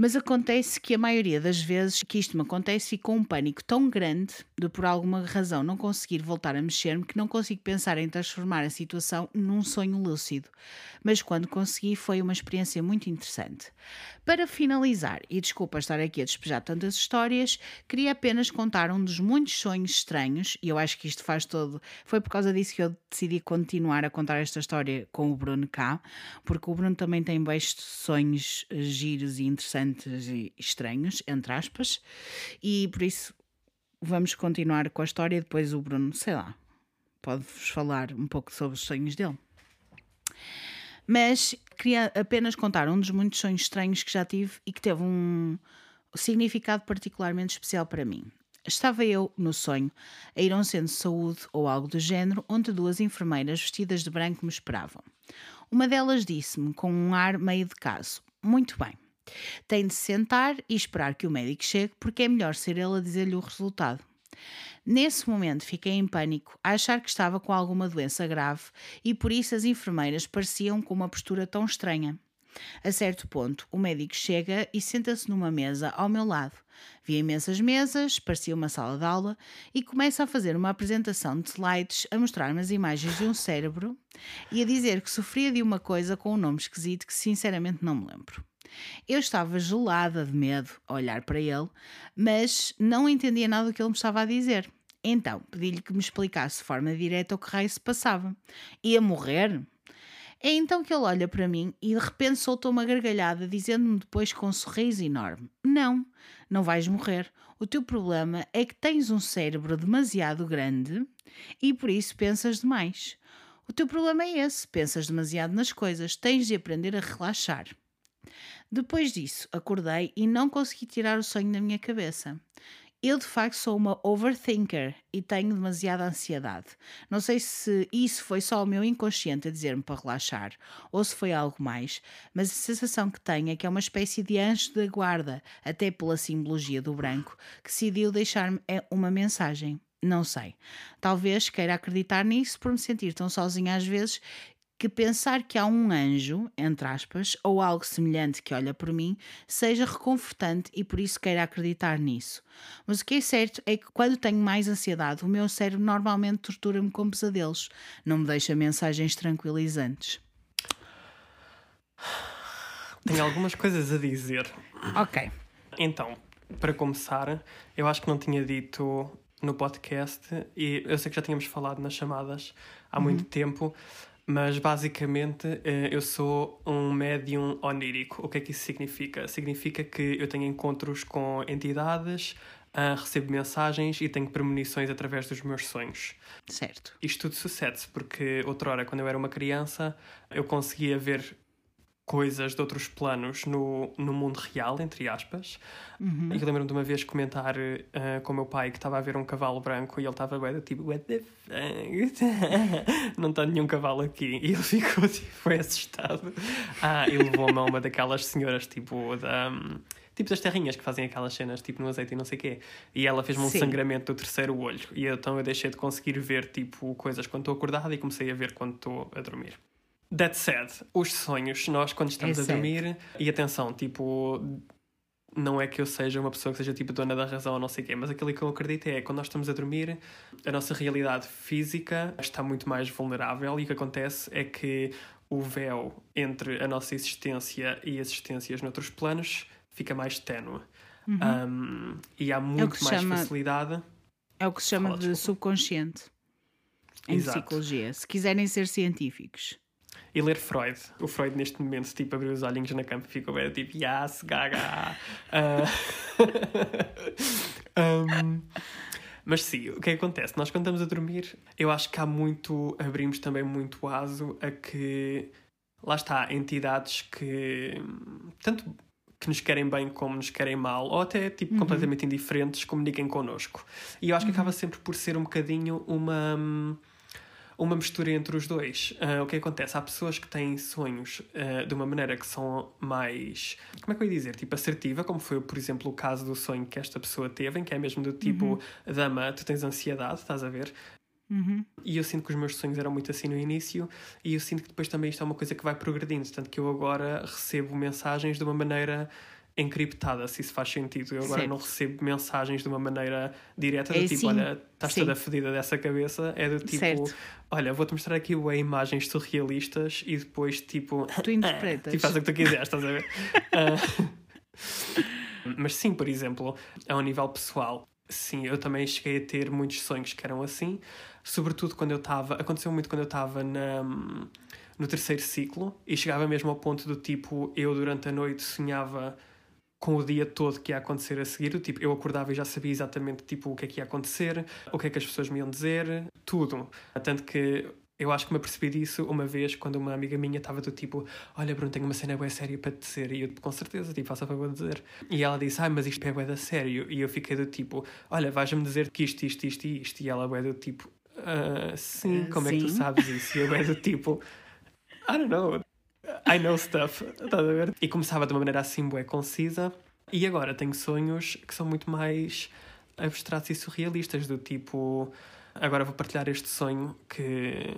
Mas acontece que a maioria das vezes que isto me acontece fico com um pânico tão grande de por alguma razão não conseguir voltar a mexer-me que não consigo pensar em transformar a situação num sonho lúcido. Mas quando consegui foi uma experiência muito interessante. Para finalizar, e desculpa estar aqui a despejar tantas histórias, queria apenas contar um dos muitos sonhos estranhos, e eu acho que isto faz todo. Foi por causa disso que eu decidi continuar a contar esta história com o Bruno cá, porque o Bruno também tem beijos sonhos eh, giros e interessantes e estranhos, entre aspas, e por isso vamos continuar com a história e depois o Bruno, sei lá, pode-vos falar um pouco sobre os sonhos dele. Mas queria apenas contar um dos muitos sonhos estranhos que já tive e que teve um significado particularmente especial para mim. Estava eu, no sonho, a ir a um centro de saúde ou algo do género, onde duas enfermeiras vestidas de branco me esperavam. Uma delas disse-me, com um ar meio de caso: Muito bem, tem de se sentar e esperar que o médico chegue, porque é melhor ser ele a dizer-lhe o resultado. Nesse momento fiquei em pânico, a achar que estava com alguma doença grave e por isso as enfermeiras pareciam com uma postura tão estranha. A certo ponto, o médico chega e senta-se numa mesa ao meu lado. Vi imensas mesas, parecia uma sala de aula, e começa a fazer uma apresentação de slides a mostrar-me as imagens de um cérebro e a dizer que sofria de uma coisa com um nome esquisito que sinceramente não me lembro. Eu estava gelada de medo a olhar para ele, mas não entendia nada do que ele me estava a dizer. Então, pedi-lhe que me explicasse de forma direta o que raio se passava. Ia morrer? É então que ele olha para mim e de repente soltou uma gargalhada, dizendo-me depois com um sorriso enorme: Não, não vais morrer. O teu problema é que tens um cérebro demasiado grande e por isso pensas demais. O teu problema é esse: pensas demasiado nas coisas, tens de aprender a relaxar. Depois disso, acordei e não consegui tirar o sonho da minha cabeça. Eu de facto sou uma overthinker e tenho demasiada ansiedade. Não sei se isso foi só o meu inconsciente a dizer-me para relaxar ou se foi algo mais, mas a sensação que tenho é que é uma espécie de anjo da guarda, até pela simbologia do branco, que decidiu deixar-me é, uma mensagem. Não sei. Talvez queira acreditar nisso por me sentir tão sozinha às vezes que pensar que há um anjo, entre aspas, ou algo semelhante que olha por mim, seja reconfortante e por isso queira acreditar nisso. Mas o que é certo é que quando tenho mais ansiedade, o meu cérebro normalmente tortura-me com pesadelos, não me deixa mensagens tranquilizantes. Tenho algumas coisas a dizer. Ok. Então, para começar, eu acho que não tinha dito no podcast, e eu sei que já tínhamos falado nas chamadas há muito tempo, mas basicamente eh, eu sou um médium onírico. O que é que isso significa? Significa que eu tenho encontros com entidades, ah, recebo mensagens e tenho premonições através dos meus sonhos. Certo. Isto tudo sucede-se porque outrora, quando eu era uma criança, eu conseguia ver coisas de outros planos no, no mundo real, entre aspas. Uhum. E lembro-me de uma vez comentar ah, com o meu pai que estava a ver um cavalo branco e ele estava bem tipo, what the fuck? Não está nenhum cavalo aqui. E ele ficou tipo, foi assustado. Ah, e levou-me a uma daquelas senhoras tipo da. Tipo das terrinhas que fazem aquelas cenas tipo no azeite e não sei o quê. E ela fez-me um Sim. sangramento do terceiro olho. E então eu deixei de conseguir ver tipo coisas quando estou acordado e comecei a ver quando estou a dormir. That said, os sonhos, nós quando estamos É a dormir, e atenção, tipo, não é que eu seja uma pessoa que seja tipo dona da razão ou não sei o quê, mas aquilo que eu acredito é quando nós estamos a dormir, a nossa realidade física está muito mais vulnerável e o que acontece é que o véu entre a nossa existência e existências noutros planos fica mais ténue. Um, e há muito Uhum. É mais chama- facilidade. É o que se chama Fala, de desculpa. subconsciente em Exato. psicologia. Se quiserem ser científicos. E ler Freud. O Freud, neste momento, tipo, abriu os olhinhos na cama e ficou bem tipo, yes, gaga. Ah, um, mas sim, o que é que acontece? Nós, quando estamos a dormir, eu acho que há muito, abrimos também muito aso a que, lá está, entidades que, tanto que nos querem bem como nos querem mal, ou até, tipo, completamente indiferentes, comuniquem connosco. E eu acho que acaba sempre por ser um bocadinho uma hum, uma mistura entre os dois. Ah, o que acontece? Há pessoas que têm sonhos ah, de uma maneira que são mais. Como é que eu ia dizer? Tipo, assertiva, como foi, por exemplo, o caso do sonho que esta pessoa teve, em que é mesmo do tipo: Dama, tu tens ansiedade, estás a ver? Uhum. E eu sinto que os meus sonhos eram muito assim no início, e eu sinto que depois também isto é uma coisa que vai progredindo. Tanto que eu agora recebo mensagens de uma maneira encriptada, se isso faz sentido. Eu agora Certo. não recebo mensagens de uma maneira direta, do É tipo, assim, olha, estás sim. toda fedida dessa cabeça. É do tipo, Certo. olha, vou-te mostrar aqui bué imagens surrealistas e depois, tipo, Tu interpretas. Tipo, faz o que tu quiseres, estás a ver? Ah, mas sim, por exemplo, a um nível pessoal, sim, eu também cheguei a ter muitos sonhos que eram assim, sobretudo quando eu estava. Aconteceu muito quando eu estava. No terceiro ciclo e chegava mesmo ao ponto do tipo, eu durante a noite sonhava com o dia todo que ia acontecer a seguir. Tipo, eu acordava e já sabia exatamente tipo, o que é que ia acontecer, o que é que as pessoas me iam dizer, tudo. Tanto que eu acho que me apercebi disso uma vez quando uma amiga minha estava do tipo: Olha, Bruno, tenho uma cena bem séria para te dizer. E eu, com certeza, tipo, faça favor de dizer. E ela disse: Ai, mas isto é bué da sério. E eu fiquei do tipo: Olha, vais-me dizer que isto, isto, isto e isto. E ela bué do tipo: "Ah, Sim, Ah, como é que tu sim." sabes isso? E eu bué do tipo: I don't know. I know stuff. Estás a ver? E começava de uma maneira assim, bué concisa. E agora tenho sonhos que são muito mais abstratos e surrealistas, do tipo. Agora vou partilhar este sonho que.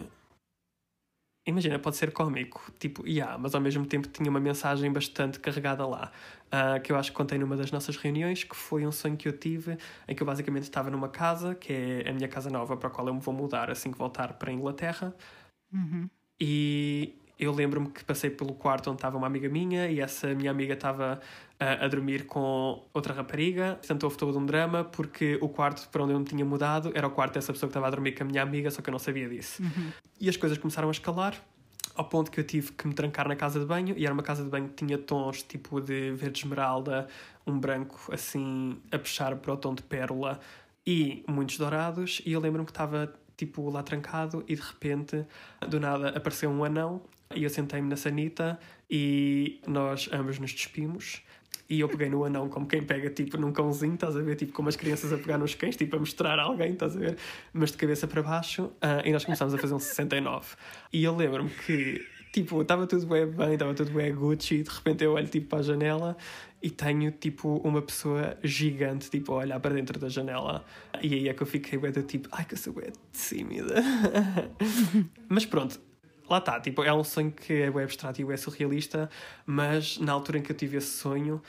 Imagina, pode ser cómico, tipo, yeah, mas ao mesmo tempo tinha uma mensagem bastante carregada lá, ah, que eu acho que contei numa das nossas reuniões, que foi um sonho que eu tive, em que eu basicamente estava numa casa, que é a minha casa nova, para a qual eu me vou mudar assim que voltar para a Inglaterra, Uhum. e eu lembro-me que passei pelo quarto onde estava uma amiga minha e essa minha amiga estava ah, a dormir com outra rapariga. Portanto, houve todo um drama porque o quarto para onde eu me tinha mudado era o quarto dessa pessoa que estava a dormir com a minha amiga, só que eu não sabia disso. E as coisas começaram a escalar ao ponto que eu tive que me trancar na casa de banho e era uma casa de banho que tinha tons tipo de verde esmeralda, um branco assim a puxar para o tom de pérola e muitos dourados e eu lembro-me que estava tipo lá trancado e de repente do nada apareceu um anão e eu sentei-me na sanita e nós ambos nos despimos e eu peguei no anão como quem pega tipo num cãozinho, estás a ver? Tipo como as crianças a pegar nos cães, tipo a mostrar a alguém, estás a ver? Mas de cabeça para baixo ah, e nós começámos a fazer um 69. E eu lembro-me que tipo estava tudo bem bem, estava tudo bem Gucci e de repente eu olho tipo para a janela e tenho tipo uma pessoa gigante tipo a olhar para dentro da janela e aí é que eu fiquei bué do tipo ai que eu sou tímida mas pronto lá está, tipo, é um sonho que é abstrato e bué surrealista mas na altura em que eu tive esse sonho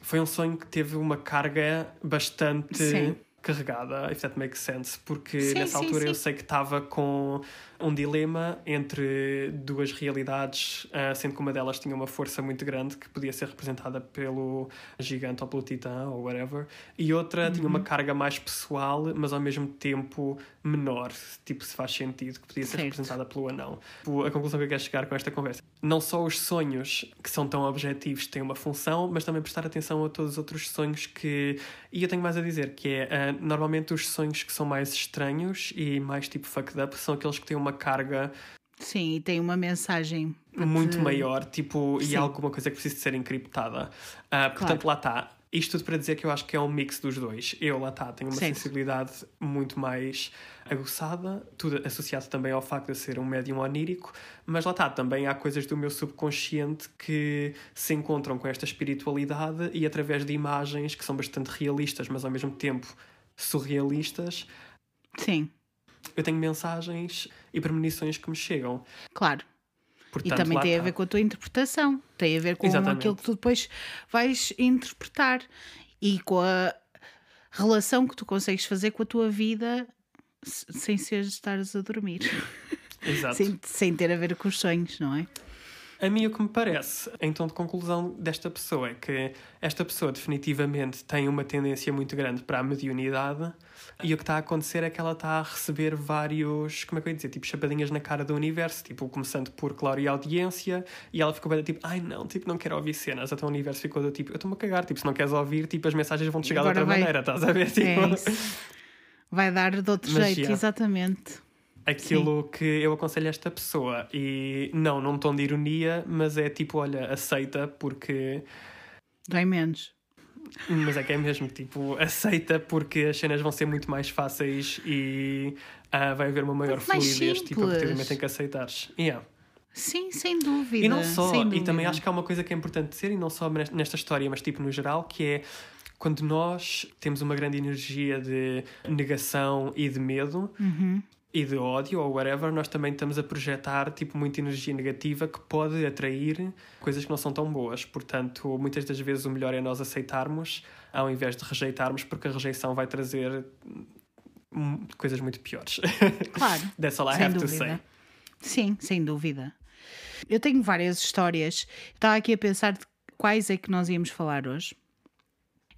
foi um sonho que teve uma carga bastante Sim. carregada, if that makes sense, porque Sim, nessa sim, altura eu sei que estava com um dilema entre duas realidades, ah, sendo que uma delas tinha uma força muito grande que podia ser representada pelo gigante ou pelo titã ou whatever, e outra tinha Uhum. uma carga mais pessoal, mas ao mesmo tempo menor, tipo se faz sentido, que podia ser Certo. representada pelo anão. Tipo, a conclusão que eu quero chegar com esta conversa, não só os sonhos que são tão objetivos têm uma função, mas também prestar atenção a todos os outros sonhos que. E eu tenho mais a dizer, que é ah, normalmente os sonhos que são mais estranhos e mais tipo fucked up são aqueles que têm uma carga Sim, e tem uma mensagem. muito te- maior, tipo, e Sim. alguma coisa que precisa de ser encriptada. Ah, portanto, lá está. Isto tudo para dizer que eu acho que é um mix dos dois. Eu, lá está, tenho uma Certo. sensibilidade muito mais aguçada, tudo associado também ao facto de ser um médium onírico, mas lá está, também há coisas do meu subconsciente que se encontram com esta espiritualidade e através de imagens que são bastante realistas, mas ao mesmo tempo surrealistas, Sim, eu tenho mensagens e premonições que me chegam. claro. Portanto, e também tem a está. ver com a tua interpretação. Tem a ver com Exatamente. aquilo que tu depois vais interpretar e com a relação que tu consegues fazer com a tua vida sem ser estares a dormir. Exato. sem, sem ter a ver com os sonhos, não é? A mim o que me parece, em tom de conclusão desta pessoa, é que esta pessoa definitivamente tem uma tendência muito grande para a mediunidade e o que está a acontecer é que ela está a receber vários, como é que eu ia dizer, tipo chapadinhas na cara do universo, tipo começando por claro e audiência e ela ficou bem tipo, ai não, tipo não quero ouvir cenas, até o universo ficou do tipo, eu estou-me a cagar, tipo se não queres ouvir, tipo as mensagens vão-te chegar de outra vai- maneira, estás a ver? Tipo, É. Vai dar de outro Mas, jeito, yeah. exatamente. Aquilo que eu aconselho a esta pessoa e não num tom de ironia, mas é tipo, olha, aceita porque Dói menos. Mas é que é mesmo, tipo, aceita porque as cenas vão ser muito mais fáceis e ah, vai haver uma maior Muito fluidez, tipo, a partir do momento em que aceitares. Yeah. Sim, sem dúvida. E não só, e também acho que há uma coisa que é importante dizer, e não só nesta- nesta história, mas tipo no geral, que é quando nós temos uma grande energia de negação e de medo, Uhum. E de ódio ou whatever, nós também estamos a projetar tipo muita energia negativa que pode atrair coisas que não são tão boas. Portanto, muitas das vezes o melhor é nós aceitarmos ao invés de rejeitarmos, porque a rejeição vai trazer hum, coisas muito piores. Claro. That's all I sem have to dúvida. say. Sim, sem dúvida. Eu tenho várias histórias. Estava aqui a pensar de quais é que nós íamos falar hoje.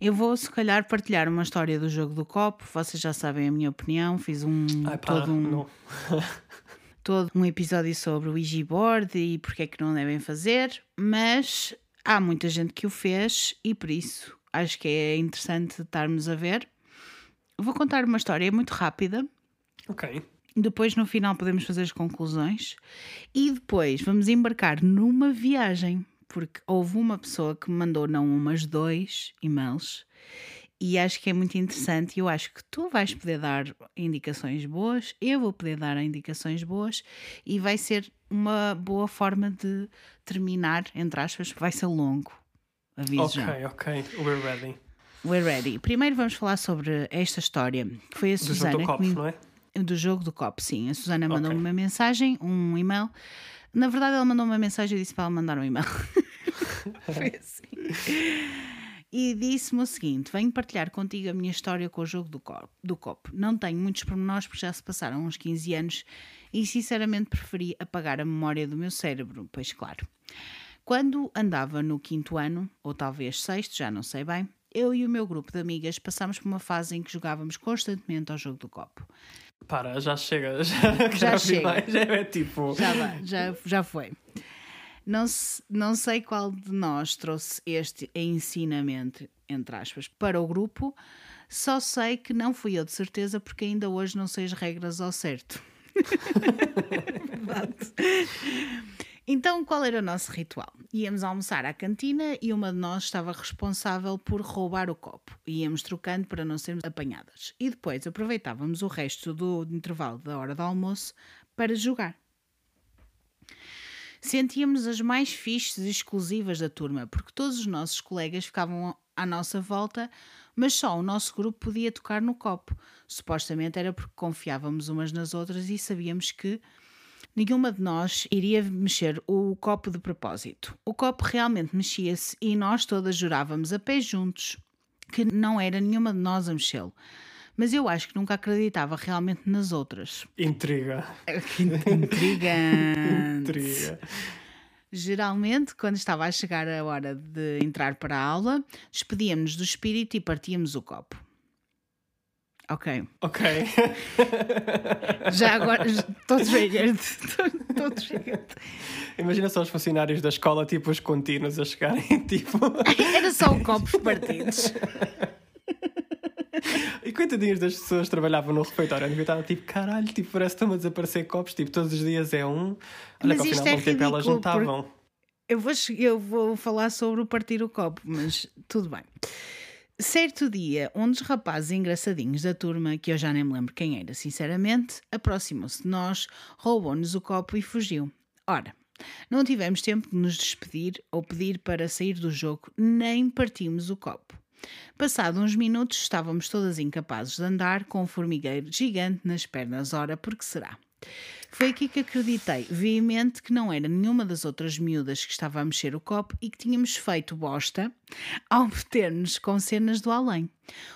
Eu vou, se calhar, partilhar uma história do jogo do copo. Vocês já sabem a minha opinião. Fiz um Ai, pá, todo um não. todo um episódio sobre o Ouija board e porque é que não devem fazer, mas há muita gente que o fez e por isso acho que é interessante estarmos a ver. Vou contar uma história muito rápida, Ok. depois no final podemos fazer as conclusões e depois vamos embarcar numa viagem, porque houve uma pessoa que me mandou não um, mas dois e-mails e acho que é muito interessante. e Eu acho que tu vais poder dar indicações boas, eu vou poder dar indicações boas e vai ser uma boa forma de terminar, entre aspas, vai ser longo. Aviso já. Ok, ok. We're ready. We're ready. Primeiro vamos falar sobre esta história, que foi a Do jogo Susana do copo, me não é? do jogo do copo, sim. A Susana mandou-me Ok. uma mensagem, um e-mail. Na verdade, ela mandou uma mensagem e disse para ela mandar um e-mail. Foi assim. E disse-me o seguinte: venho partilhar contigo a minha história com o jogo do do copo. Não tenho muitos pormenores porque já se passaram uns 15 anos e sinceramente preferi apagar a memória do meu cérebro, pois claro. Quando andava no quinto ano, ou talvez sexto, já não sei bem, eu e o meu grupo de amigas passámos por uma fase em que jogávamos constantemente ao jogo do copo. Para, já chega. Já, Já chega. mais. Já é tipo. Já, vai, já, já foi. Não, se- não sei qual de nós trouxe este ensinamento, entre aspas, para o grupo, só sei que não fui eu de certeza, porque ainda hoje não sei as regras ao certo. Então, qual era o nosso ritual? Íamos almoçar à cantina e uma de nós estava responsável por roubar o copo. Íamos trocando para não sermos apanhadas. E depois aproveitávamos o resto do intervalo da hora do almoço para jogar. Sentíamos as mais fixes e exclusivas da turma, porque todos os nossos colegas ficavam à nossa volta, mas só o nosso grupo podia tocar no copo. Supostamente era porque confiávamos umas nas outras e sabíamos que nenhuma de nós iria mexer o copo de propósito. O copo realmente mexia-se e nós todas jurávamos a pé juntos que não era nenhuma de nós a mexê-lo. Mas eu acho que nunca acreditava realmente nas outras. Intriga. Intrigante! Intriga. Geralmente, quando estava a chegar a hora de entrar para a aula, despedíamos-nos do espírito e partíamos o copo. Ok. Ok. Já agora estou triggered. Estou triggered. Imagina só os funcionários da escola, tipo os contínuos a chegarem, tipo. Era só o copos partidos. E coitadinhos das pessoas que trabalhavam no refeitório, eu estava tipo, caralho, tipo, parece que estão a desaparecer copos, tipo, todos os dias é um. Olha Mas que ao final é um tempo elas ridículo, juntavam. Eu vou, eu vou falar sobre o partir o copo, mas tudo bem. Certo dia, um dos rapazes engraçadinhos da turma, que eu já nem me lembro quem era, sinceramente, aproximou-se de nós, roubou-nos o copo e fugiu. Ora, não tivemos tempo de nos despedir ou pedir para sair do jogo, nem partimos o copo. Passado uns minutos, estávamos todas incapazes de andar com um formigueiro gigante nas pernas. Ora, por que será? Foi aqui que acreditei veemente que não era nenhuma das outras miúdas que estava a mexer o copo e que tínhamos feito bosta ao meter-nos com cenas do além.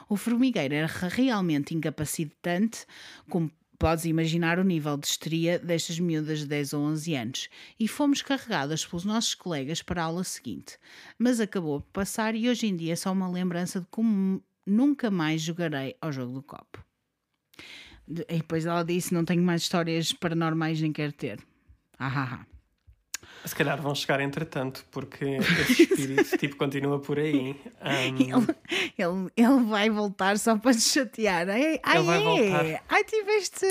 O formigueiro era realmente incapacitante, como Podes imaginar o nível de histeria destas miúdas de 10 ou 11 anos. E fomos carregadas pelos nossos colegas para a aula seguinte. Mas acabou por passar e hoje em dia é só uma lembrança de como nunca mais jogarei ao jogo do copo. E depois ela disse: Não tenho mais histórias paranormais nem quero ter. Ah, ah, ah. Se calhar vão chegar entretanto, porque esse espírito tipo, continua por aí. Um, Ele, ele, ele vai voltar só para te chatear. Ai, ai, vai é. voltar. ai tiveste.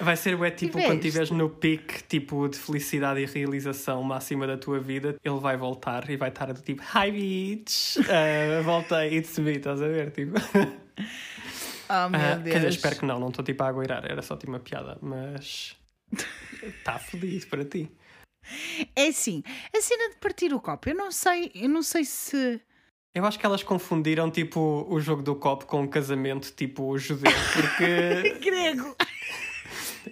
vai ser é, tipo Tiveste. quando estiveres no pique tipo, de felicidade e realização máxima da tua vida, ele vai voltar e vai estar do tipo Hi bitch! Uh, voltei, it's me, estás a ver? Tipo. Oh meu Ah, Deus. quer dizer, espero que não, não estou tipo a agoirar, era só tipo uma piada, mas. Está feliz para ti. É assim, a cena de partir o copo, eu não sei, eu não sei se. Eu acho que elas confundiram tipo o jogo do copo com um casamento tipo judeu, porque Grego!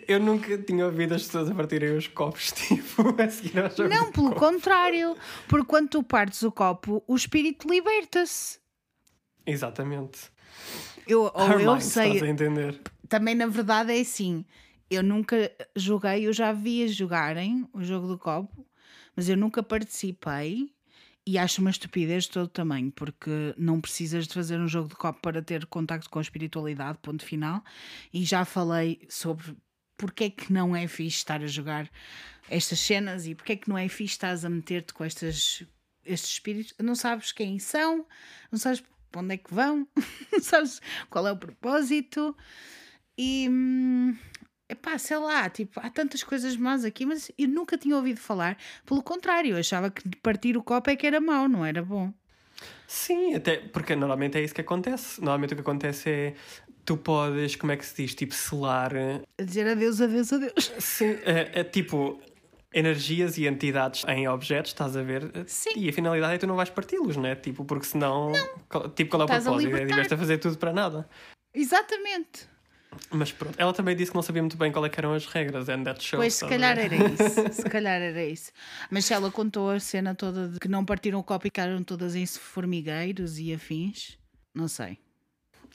eu nunca tinha ouvido as pessoas a partirem os copos tipo a seguir ao jogo Não, pelo copo. contrário, porque quando tu partes o copo, o espírito liberta-se. Exatamente. Eu, ou eu sei, estás a entender? também na verdade é assim. Eu nunca joguei, eu já via jogarem o jogo do copo, mas eu nunca participei e acho uma estupidez de todo tamanho, porque não precisas de fazer um jogo de copo para ter contacto com a espiritualidade, ponto final. E já falei sobre porque é que não é fixe estar a jogar estas cenas e porque é que não é fixe estás a meter-te com estas, estes espíritos. Não sabes quem são, não sabes para onde é que vão, sabes qual é o propósito. E hum, epá, sei lá, tipo, há tantas coisas más aqui, mas eu nunca tinha ouvido falar. Pelo contrário, eu achava que partir o copo é que era mau, não era bom. Sim, até porque normalmente é isso que acontece. Normalmente o que acontece é tu podes, como é que se diz, tipo, selar eh, A dizer adeus, adeus, adeus. sim, é, é tipo energias e entidades em objetos, estás a ver? Sim. E a finalidade é que tu não vais parti-los, né? Tipo, porque senão. qual- Tipo, qual é o Estás a propósito? É tiveste a fazer tudo para nada. Exatamente. Mas pronto, ela também disse que não sabia muito bem qual é que eram as regras, and that shows. Pois, se a calhar era isso. Se calhar era isso. Mas ela contou a cena toda de que não partiram o copo e ficaram todas em formigueiros e afins, não sei.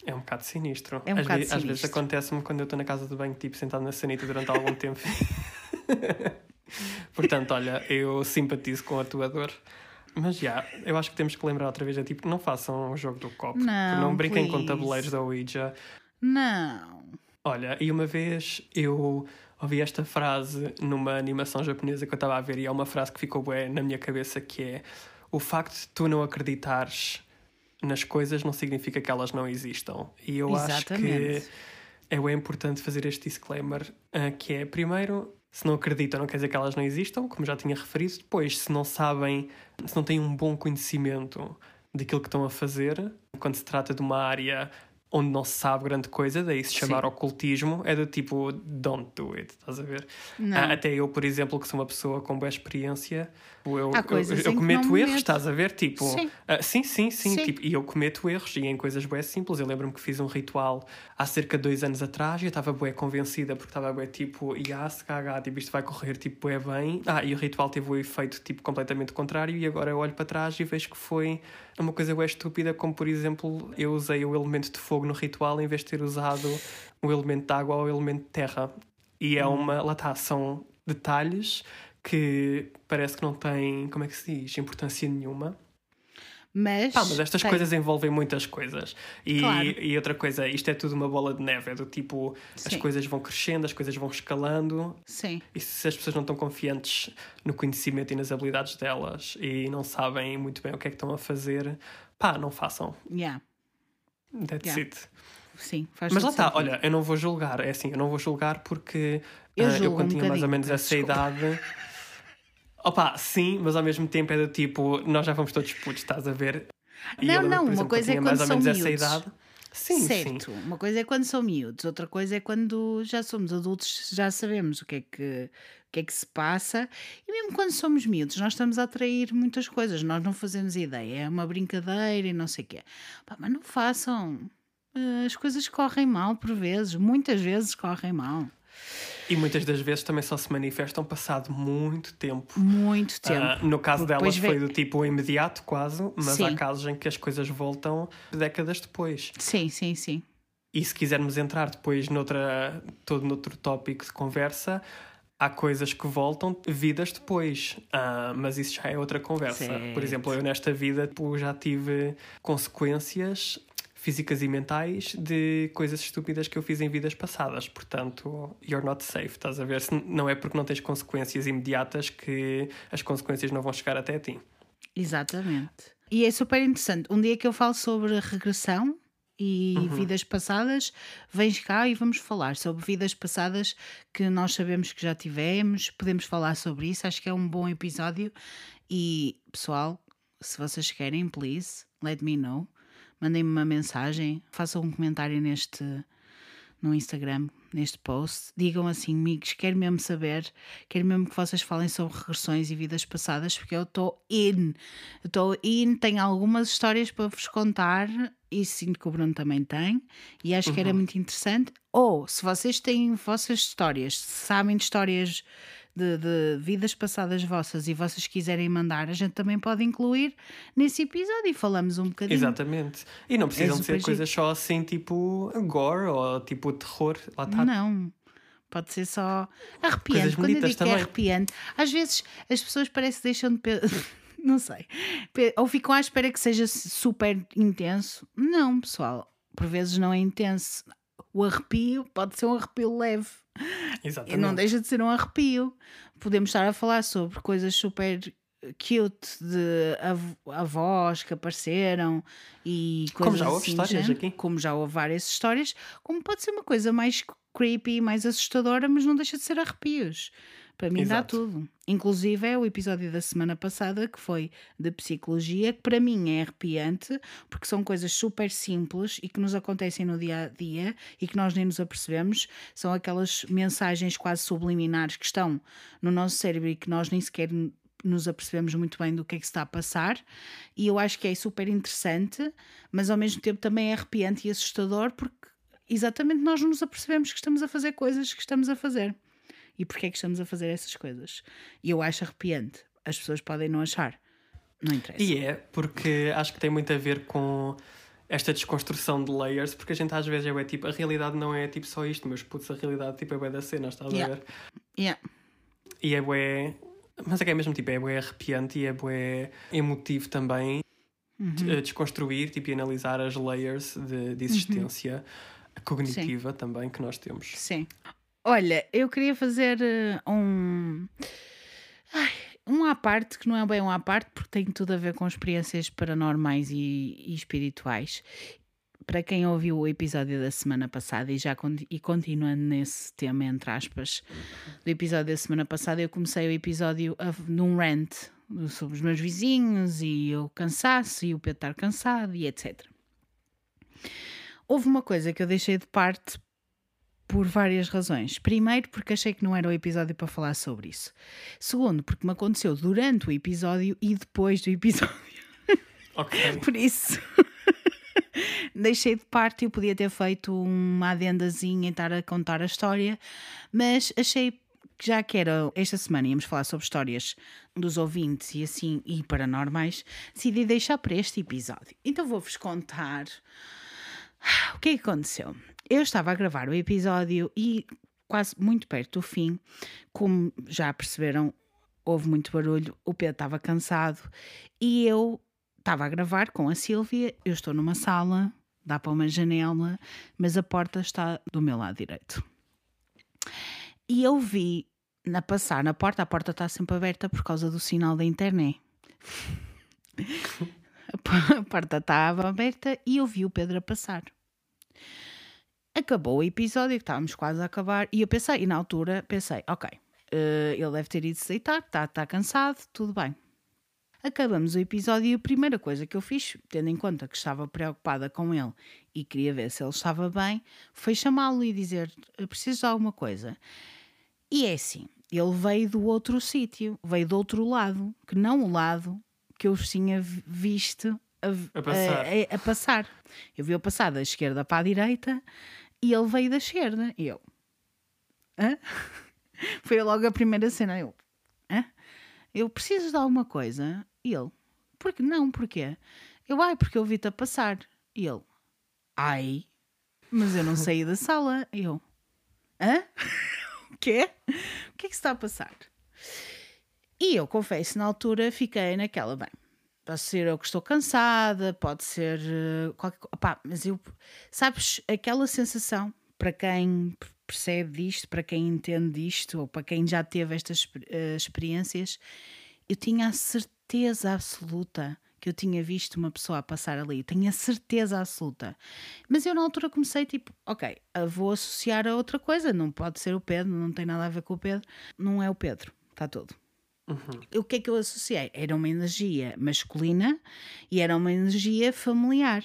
É um bocado sinistro. É um às, bocado ve- às vezes sinistro. acontece-me quando eu estou na casa de banho, tipo, sentado na sanita durante algum tempo. Portanto, olha, eu simpatizo com a tua dor. Mas já, eu acho que temos que lembrar outra vez: é tipo, não façam o jogo do copo. Não, não brinquem com please. tabuleiros da Ouija. Não. Olha, e uma vez eu ouvi esta frase numa animação japonesa que eu estava a ver, e é uma frase que ficou bué na minha cabeça que é o facto de tu não acreditares nas coisas não significa que elas não existam. E eu acho que Exatamente. é bem importante fazer este disclaimer, ah, que é, primeiro, se não acreditam, não quer dizer que elas não existam, como já tinha referido. Depois, se não sabem, se não têm um bom conhecimento daquilo que estão a fazer, quando se trata de uma área onde não se sabe grande coisa, daí se chamar Sim. ocultismo, é do tipo, don't do it, estás a ver? Ah, até eu, por exemplo, que sou uma pessoa com boa experiência, eu, eu, eu cometo erros, estás a ver? Tipo, Sim. ah, sim, sim, sim, Sim. tipo, e eu cometo erros e em coisas bué simples. Eu lembro-me que fiz um ritual há cerca de dois anos atrás e eu estava bué convencida porque estava bué tipo, ia se cagar, tipo, isto vai correr tipo bué bem. Ah, e o ritual teve o efeito tipo completamente contrário e agora eu olho para trás e vejo que foi uma coisa bué estúpida, como por exemplo, eu usei o elemento de fogo no ritual em vez de ter usado o elemento de água ou o elemento de terra. E é uma, lá está, são detalhes que parece que não têm, como é que se diz, importância nenhuma. Mas, Pá, mas estas tem- coisas envolvem muitas coisas. E, Claro. e outra coisa, isto é tudo uma bola de neve, é do tipo, as Sim. coisas vão crescendo, as coisas vão escalando, Sim. e se as pessoas não estão confiantes no conhecimento e nas habilidades delas e não sabem muito bem o que é que estão a fazer, pá, não façam. Yeah. That's Yeah. it. Sim, faz Mas lá está, olha, eu não vou julgar, é assim, eu não vou julgar porque Eu julgo eu um quando tinha mais ou menos essa idade. Opa, sim, mas ao mesmo tempo é do tipo, nós já fomos todos putos, estás a ver? E Não, lembro, não, uma coisa é quando são miúdos. Sim, sim. certo, uma coisa é quando são miúdos, outra coisa é quando já somos adultos, já sabemos o que é que, o que, é que se passa. E mesmo quando somos miúdos, nós estamos a atrair muitas coisas, nós não fazemos ideia, é uma brincadeira e não sei o quê. Pá, mas não façam. Eh, As coisas correm mal por vezes, muitas vezes correm mal. E muitas das vezes também só se manifestam passado muito tempo. Muito tempo. Ah, no caso delas depois foi vem- do tipo imediato, quase, mas há Sim. casos em que as coisas voltam décadas depois. Sim, sim, sim. E se quisermos entrar depois noutra, todo noutro tópico de conversa, há coisas que voltam vidas depois. Ah, mas isso já é outra conversa. Certo. Por exemplo, eu nesta vida tipo, já tive consequências físicas e mentais de coisas estúpidas que eu fiz em vidas passadas. Portanto, you're not safe, estás a ver? Se não é porque não tens consequências imediatas que as consequências não vão chegar até a ti. Exatamente. E é super interessante. Um dia que eu falo sobre regressão e vidas passadas, vens cá e vamos falar sobre vidas passadas que nós sabemos que já tivemos. Podemos falar sobre isso. Acho que é um bom episódio. E pessoal, se vocês querem, please, let me know. Mandem-me uma mensagem, façam um comentário neste no Instagram, neste post. Digam assim, amigos, quero mesmo saber, quero mesmo que vocês falem sobre regressões e vidas passadas, porque eu estou in. Estou in, tenho algumas histórias para vos contar e sinto que o Bruno também tem, e acho que era muito interessante. Ou, se vocês têm vossas histórias, sabem de histórias de, de vidas passadas vossas e vocês quiserem mandar, a gente também pode incluir nesse episódio e falamos um bocadinho. Exatamente. E não precisam de ser coisas só assim, tipo gore ou tipo terror. Lá está. Não. Pode ser só arrepiante. Quando eu digo que é também. arrepiante, às vezes as pessoas parecem que deixam de. Não sei. Ou ficam à espera que seja super intenso. Não, pessoal. Por vezes não é intenso. O arrepio pode ser um arrepio leve. E Exatamente. não deixa de ser um arrepio. Podemos estar a falar sobre coisas super cute de av- avós que apareceram e Como coisas já houve assim histórias aqui. Como já houve várias histórias, como pode ser uma coisa mais creepy, mais assustadora, mas não deixa de ser arrepios. Para mim dá Exato. tudo. Inclusive é o episódio da semana passada que foi de psicologia, que para mim é arrepiante, porque são coisas super simples e que nos acontecem no dia a dia e que nós nem nos apercebemos. São aquelas mensagens quase subliminares que estão no nosso cérebro e que nós nem sequer nos apercebemos muito bem do que é que se está a passar. E eu acho que é super interessante, mas ao mesmo tempo também é arrepiante e assustador, porque exatamente nós não nos apercebemos que estamos a fazer coisas que estamos a fazer. E porquê é que estamos a fazer essas coisas? E eu acho arrepiante. As pessoas podem não achar. Não interessa. E é, porque acho que tem muito a ver com esta desconstrução de layers, porque a gente às vezes é bué, tipo, a realidade não é tipo só isto, mas putz, a realidade tipo, é bué da cena, estás Yeah. a ver? Yeah. E é bué. Mas é que é mesmo tipo, é bué arrepiante e é bué emotivo também de- eh, desconstruir tipo, e analisar as layers de, de existência cognitiva também que nós temos. Sim. Olha, eu queria fazer eh, um. Ai, um à parte, que não é bem um à parte, porque tem tudo a ver com experiências paranormais e, e espirituais. Para quem ouviu o episódio da semana passada e já e continuando nesse tema, entre aspas, do episódio da semana passada, eu comecei o episódio num rant sobre os meus vizinhos e o cansaço e o Pedro estar cansado e etc. Houve uma coisa que eu deixei de parte por várias razões. Primeiro, porque achei que não era o episódio para falar sobre isso. Segundo, porque me aconteceu durante o episódio e depois do episódio. Ok. Por isso, deixei de parte. Eu podia ter feito uma adendazinha e estar a contar a história, mas achei que já que era esta semana íamos falar sobre histórias dos ouvintes e assim e paranormais, decidi deixar para este episódio. Então vou-vos contar o que é que aconteceu. Eu estava a gravar o episódio e quase muito perto do fim, como já perceberam, houve muito barulho, o Pedro estava cansado e eu estava a gravar com a Sílvia, eu estou numa sala, dá para uma janela, mas a porta está do meu lado direito. E eu vi na passar na porta, a porta está sempre aberta por causa do sinal da internet. A porta estava aberta e eu vi o Pedro a passar. Acabou o episódio, que estávamos quase a acabar, e eu pensei, e na altura pensei, ok, eh, ele deve ter ido se deitar, está tá cansado, tudo bem. Acabamos o episódio e a primeira coisa que eu fiz, tendo em conta que estava preocupada com ele e queria ver se ele estava bem, foi chamá-lo e dizer: "Eu preciso de alguma coisa. E é assim, ele veio do outro sítio, veio do outro lado, que não o lado que eu tinha vi- visto a, A passar. a- a passar. Eu vi-o passar da esquerda para a direita e ele veio da esquerda. E eu. Hã? Foi logo a primeira cena. Eu. Hã? Eu preciso de alguma coisa. E ele. Por que não? Porquê? Eu, ai, porque eu vi-te a passar. E ele. Ai. Mas eu não saí da sala. Eu, hã? o quê? O que é que se está a passar? E eu confesso, na altura fiquei naquela, bem, pode ser eu que estou cansada, pode ser uh, qualquer coisa. Mas eu, sabes, aquela sensação, para quem percebe disto, para quem entende disto, ou para quem já teve estas uh, experiências, eu tinha a certeza absoluta que eu tinha visto uma pessoa a passar ali, tenho a certeza absoluta. Mas eu na altura comecei tipo, ok, vou associar a outra coisa, não pode ser o Pedro, não tem nada a ver com o Pedro, não é o Pedro, está tudo. Uhum. O que é que eu associei? Era uma energia masculina e era uma energia familiar.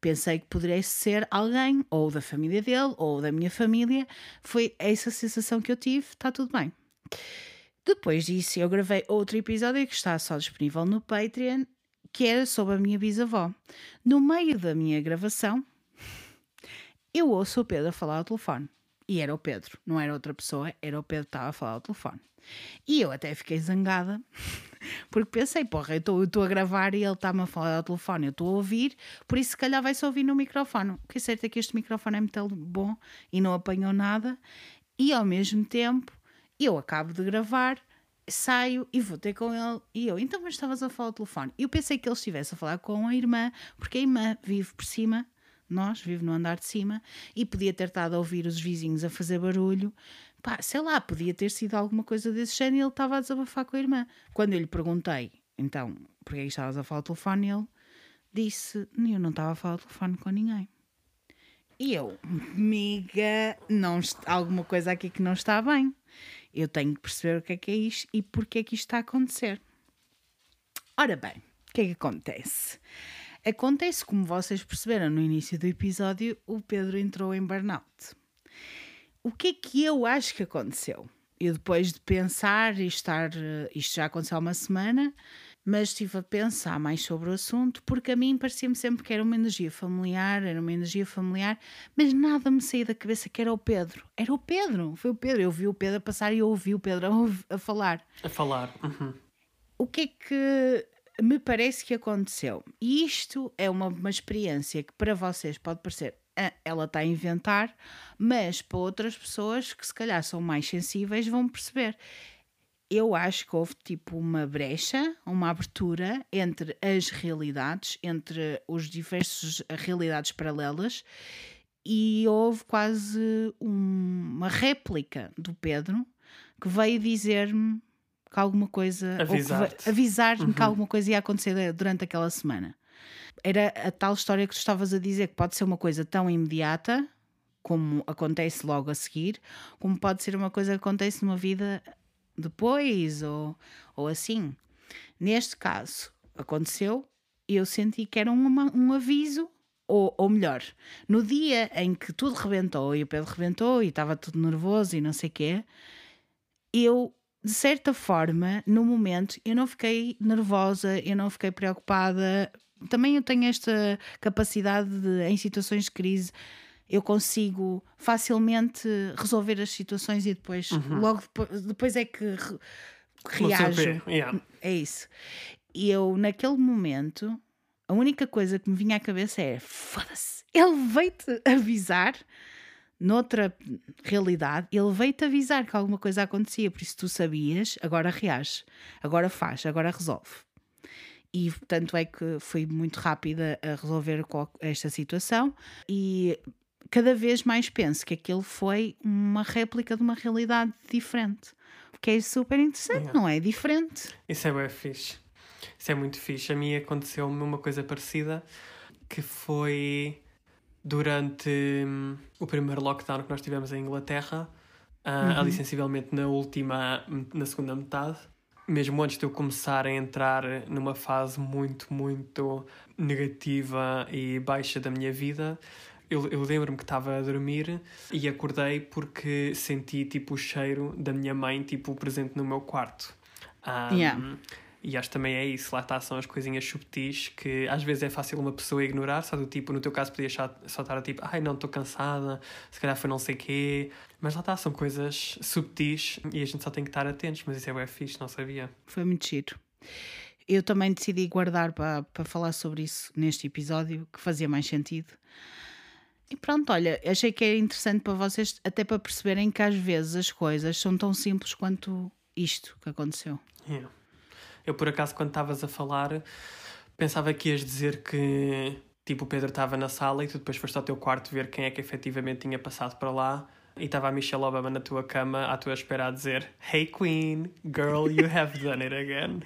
Pensei que poderia ser alguém, ou da família dele, ou da minha família. Foi essa sensação que eu tive, está tudo bem. Depois disso, eu gravei outro episódio que está só disponível no Patreon, que era sobre a minha bisavó. No meio da minha gravação, eu ouço o Pedro falar ao telefone. E era o Pedro, não era outra pessoa, era o Pedro que estava a falar ao telefone. E eu até fiquei zangada, porque pensei, porra, eu estou a gravar e ele está-me a falar ao telefone, eu estou a ouvir, por isso se calhar vai-se ouvir no microfone. O que é certo é que este microfone é muito bom e não apanhou nada, e ao mesmo tempo eu acabo de gravar, saio e vou ter com ele, e eu, então, mas estavas a falar ao telefone. Eu pensei que ele estivesse a falar com a irmã, porque a irmã vive por cima nós, vive no andar de cima, e podia ter estado a ouvir os vizinhos a fazer barulho, pá, sei lá, podia ter sido alguma coisa desse género e ele estava a desabafar com a irmã. Quando eu lhe perguntei, então, porque é estavas a falar ao telefone, ele disse, eu não estava a falar ao telefone com ninguém. E eu, amiga, não alguma coisa aqui que não está bem. Eu tenho que perceber o que é que é isto e porque é que isto está a acontecer. Ora bem, o que é que acontece? Acontece, como vocês perceberam no início do episódio, o Pedro entrou em burnout o que é que eu acho que aconteceu? Eu depois de pensar e estar, eh, isto já aconteceu há uma semana, mas estive a pensar mais sobre o assunto, porque a mim parecia-me sempre que era uma energia familiar, era uma energia familiar, mas nada me saía da cabeça que era o Pedro. Era o Pedro, foi o Pedro. Eu vi o Pedro a passar e eu ouvi o Pedro a, falar. A falar. Uhum. O que é que me parece que aconteceu? E isto é uma, uma experiência que para vocês pode parecer ela está a inventar, mas para outras pessoas que se calhar são mais sensíveis vão perceber. Eu acho que houve tipo uma brecha, uma abertura entre as realidades, entre os diversos realidades paralelas, e houve quase um, uma réplica do Pedro que veio dizer-me que alguma coisa avisar-me avisar uhum. que alguma coisa ia acontecer durante aquela semana era a tal história que tu estavas a dizer, que pode ser uma coisa tão imediata, como acontece logo a seguir, como pode ser uma coisa que acontece numa vida depois ou, ou assim. Neste caso, aconteceu e eu senti que era um, um aviso, ou, ou melhor, no dia em que tudo rebentou e o Pedro rebentou e estava tudo nervoso e não sei o quê, eu de certa forma, no momento, eu não fiquei nervosa, eu não fiquei preocupada também eu tenho esta capacidade de, em situações de crise, eu consigo facilmente resolver as situações e depois, uhum. logo depois, depois, é que re, reajo. Yeah. É isso. E eu, naquele momento, a única coisa que me vinha à cabeça é: foda-se, ele veio-te avisar noutra realidade, ele veio-te avisar que alguma coisa acontecia, por isso tu sabias, agora reage, agora faz, agora resolve e tanto é que fui muito rápida a resolver esta situação e cada vez mais penso que aquilo foi uma réplica de uma realidade diferente. O que é super interessante, é. não é? Diferente. Isso é bem fixe. Isso é muito fixe. A mim aconteceu-me uma coisa parecida que foi durante hum, o primeiro lockdown que nós tivemos em Inglaterra, uh, uhum. ali sensivelmente na última, na segunda metade mesmo antes de eu começar a entrar numa fase muito, muito negativa e baixa da minha vida, eu, eu lembro-me que estava a dormir e acordei porque senti tipo o cheiro da minha mãe tipo presente no meu quarto. Um, yeah. E acho que também é isso, lá está, são as coisinhas subtis que às vezes é fácil uma pessoa ignorar, só do tipo, no teu caso podias só, só estar tipo, ai não, estou cansada, se calhar foi não sei quê, mas lá está, são coisas subtis e a gente só tem que estar atentos, mas isso é bem fixe, não sabia. Foi muito giro. Eu também decidi guardar para, para falar sobre isso neste episódio, que fazia mais sentido. E pronto, olha, achei que era interessante para vocês, até para perceberem que às vezes as coisas são tão simples quanto isto que aconteceu. Yeah. Eu, por acaso, quando estavas a falar, pensava que ias dizer que tipo o Pedro estava na sala e tu depois foste ao teu quarto ver quem é que efetivamente tinha passado para lá e estava a Michelle Obama na tua cama à tua espera a dizer Hey Queen, girl, you have done it again.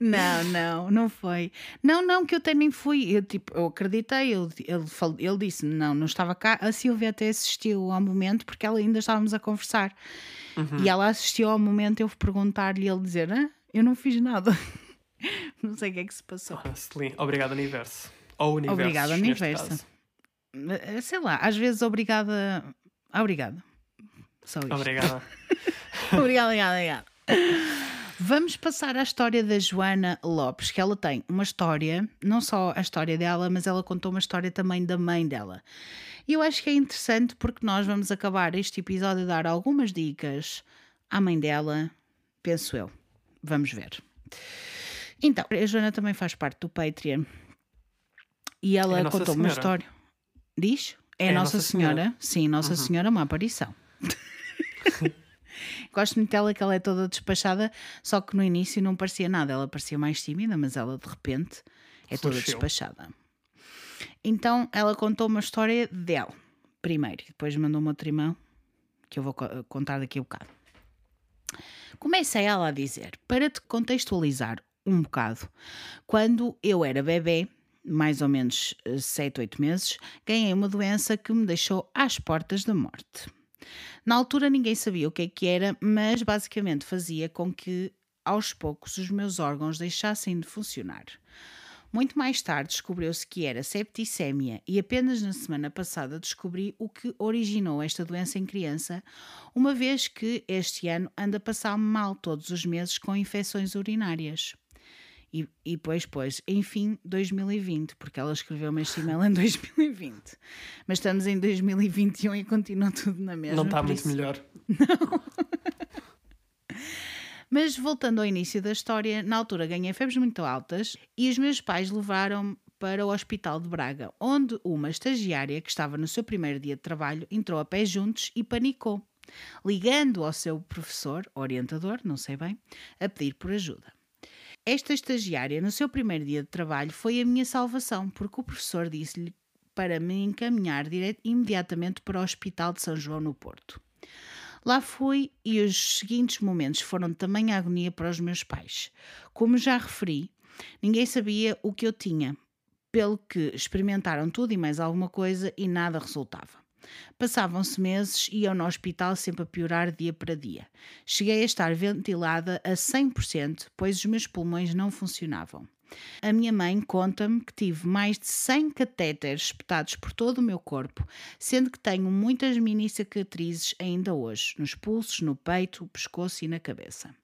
Não, não, não foi. Não, não, que eu também fui. Eu, tipo, eu acreditei. Ele, ele, fal- ele disse: não, não estava cá. A Silvia até assistiu ao momento porque ela ainda estávamos a conversar. E ela assistiu ao momento eu perguntar-lhe e ele dizer: ah, eu não fiz nada. não sei o que é que se passou. Ah, Celine, obrigado, universo. Ou universo. Obrigada, universo. Eh, Sei lá, às vezes obrigada. Obrigada. Só isto. Obrigada. obrigada, obrigada, obrigada. Vamos passar à história da Joana Lopes, que ela tem uma história, não só a história dela, mas ela contou uma história também da mãe dela. E eu acho que é interessante porque nós vamos acabar este episódio a dar algumas dicas à mãe dela, penso eu. Vamos ver. Então, a Joana também faz parte do Patreon e ela É contou uma história. Diz? É, É a Nossa, Nossa Senhora. Senhora. Uhum. Sim, Nossa Senhora, uma aparição. Gosto muito dela que ela é toda despachada, só que no início não parecia nada. Ela parecia mais tímida, mas ela de repente é toda despachada. Então ela contou uma história dela primeiro, e depois mandou-me outro irmão que eu vou co- contar daqui a bocado. Começa ela a dizer, para te contextualizar um bocado, quando eu era bebê, mais ou menos 7, 8 meses, ganhei uma doença que me deixou às portas da morte. Na altura ninguém sabia o que é que era, mas basicamente fazia com que aos poucos os meus órgãos deixassem de funcionar. Muito mais tarde descobriu-se que era septicémia e apenas na semana passada descobri o que originou esta doença em criança, uma vez que este ano anda a passar mal todos os meses com infecções urinárias. E, e pois, pois, enfim, 2020, porque ela escreveu-me este e-mail em 2020. Mas estamos em 2021 e continua tudo na mesma. Não está muito isso- melhor. Mas voltando ao início da história, na altura ganhei febres muito altas e os meus pais levaram-me para o Hospital de Braga, onde uma estagiária que estava no seu primeiro dia de trabalho entrou a pé juntos e panicou, ligando ao seu professor, orientador, não sei bem, a pedir por ajuda. Esta estagiária, no seu primeiro dia de trabalho, foi a minha salvação, porque o professor disse-lhe para me encaminhar dire- imediatamente para o Hospital de São João no Porto. Lá fui e os seguintes momentos foram de tamanha agonia para os meus pais. Como já referi, ninguém sabia o que eu tinha, pelo que experimentaram tudo e mais alguma coisa e nada resultava. Passavam-se meses e eu no hospital sempre a piorar dia para dia. Cheguei a estar ventilada a 100%, pois os meus pulmões não funcionavam. A minha mãe conta-me que tive mais de 100 catéteres espetados por todo o meu corpo, sendo que tenho muitas mini cicatrizes ainda hoje, nos pulsos, no peito, pescoço e na cabeça.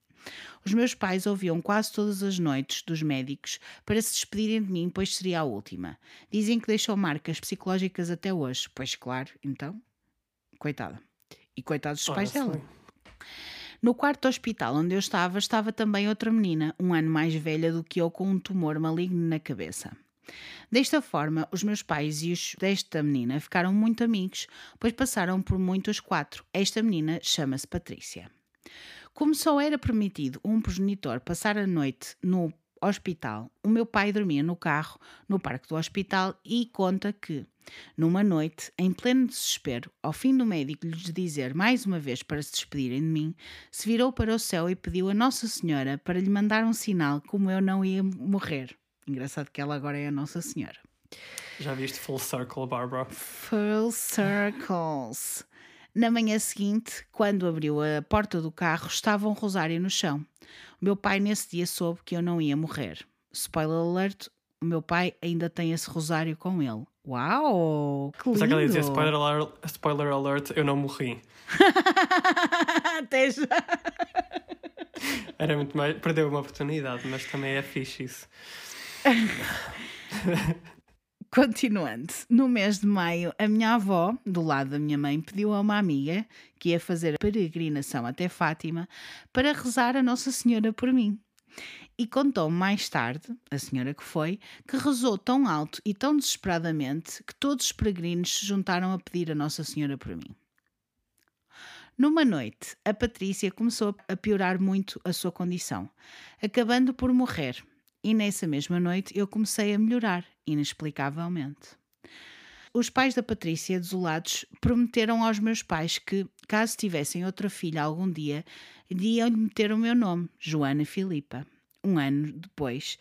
Os meus pais ouviam quase todas as noites dos médicos para se despedirem de mim, pois seria a última. Dizem que deixou marcas psicológicas até hoje. Pois claro, então, coitada. E coitados dos pais dela. No quarto hospital onde eu estava, estava também outra menina, um ano mais velha do que eu, com um tumor maligno na cabeça. Desta forma, os meus pais e os desta menina ficaram muito amigos, pois passaram por muitos quatro. Esta menina chama-se Patrícia. Como só era permitido um progenitor passar a noite no hospital, o meu pai dormia no carro, no parque do hospital, e conta que, numa noite, em pleno desespero, ao fim do médico lhes dizer mais uma vez para se despedirem de mim, se virou para o céu e pediu a Nossa Senhora para lhe mandar um sinal como eu não ia morrer. Engraçado que ela agora é a Nossa Senhora. Já viste Full Circle, Barbara? Full circles. Na manhã seguinte, quando abriu a porta do carro, estava um rosário no chão. O meu pai nesse dia soube que eu não ia morrer. Spoiler alert, o meu pai ainda tem esse rosário com ele. Uau! Que lindo! Só que ela ia dizer spoiler alert, spoiler alert, eu não morri. Até já. Era muito mais. Perdeu uma oportunidade, mas também é fixe isso. Continuando, no mês de maio, a minha avó, do lado da minha mãe, pediu a uma amiga que ia fazer a peregrinação até Fátima para rezar a Nossa Senhora por mim. E contou mais tarde, a senhora que foi, que rezou tão alto e tão desesperadamente que todos os peregrinos se juntaram a pedir a Nossa Senhora por mim. Numa noite, a Patrícia começou a piorar muito a sua condição, acabando por morrer. E nessa mesma noite eu comecei a melhorar, inexplicavelmente. Os pais da Patrícia, desolados, prometeram aos meus pais que, caso tivessem outra filha algum dia, iam-lhe meter o meu nome, Joana Filipa. Um ano depois,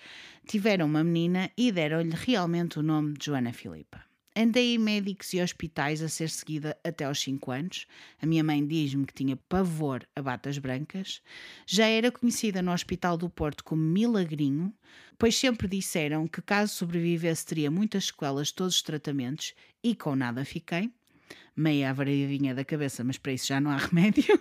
tiveram uma menina e deram-lhe realmente o nome de Joana Filipa. Andei em médicos e hospitais a ser seguida até aos 5 anos. A minha mãe diz-me que tinha pavor a batas brancas. Já era conhecida no Hospital do Porto como Milagrinho, pois sempre disseram que caso sobrevivesse teria muitas sequelas de todos os tratamentos e com nada fiquei. Meia avariadinha da cabeça, mas para isso já não há remédio.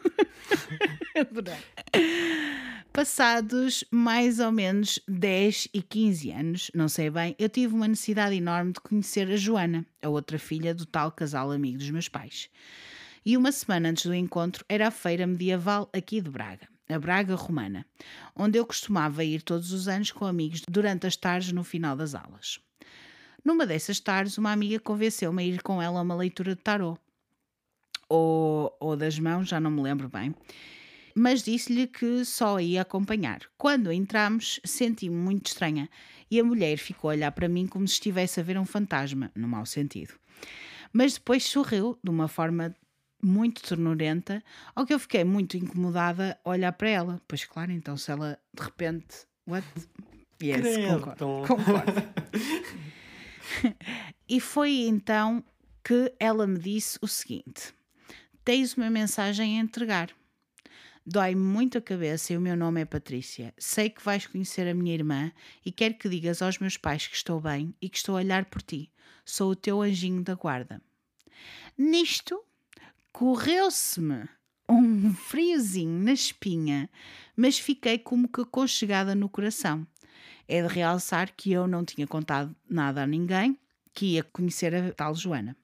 Passados mais ou menos 10 e 15 anos, não sei bem, eu tive uma necessidade enorme de conhecer a Joana, a outra filha do tal casal amigo dos meus pais. E uma semana antes do encontro era a feira medieval aqui de Braga, a Braga Romana, onde eu costumava ir todos os anos com amigos durante as tardes no final das aulas. Numa dessas tardes, uma amiga convenceu-me a ir com ela a uma leitura de tarot. Ou, ou das mãos, já não me lembro bem mas disse-lhe que só ia acompanhar. Quando entramos, senti-me muito estranha e a mulher ficou a olhar para mim como se estivesse a ver um fantasma, no mau sentido. Mas depois sorriu de uma forma muito ternurenta, ao que eu fiquei muito incomodada a olhar para ela. Pois claro, então se ela de repente. What? Yes, Credo. concordo. concordo. e foi então que ela me disse o seguinte: Tens uma mensagem a entregar. Dói-me muito a cabeça e o meu nome é Patrícia. Sei que vais conhecer a minha irmã e quero que digas aos meus pais que estou bem e que estou a olhar por ti. Sou o teu anjinho da guarda. Nisto, correu-se-me um friozinho na espinha, mas fiquei como que aconchegada no coração. É de realçar que eu não tinha contado nada a ninguém que ia conhecer a tal Joana.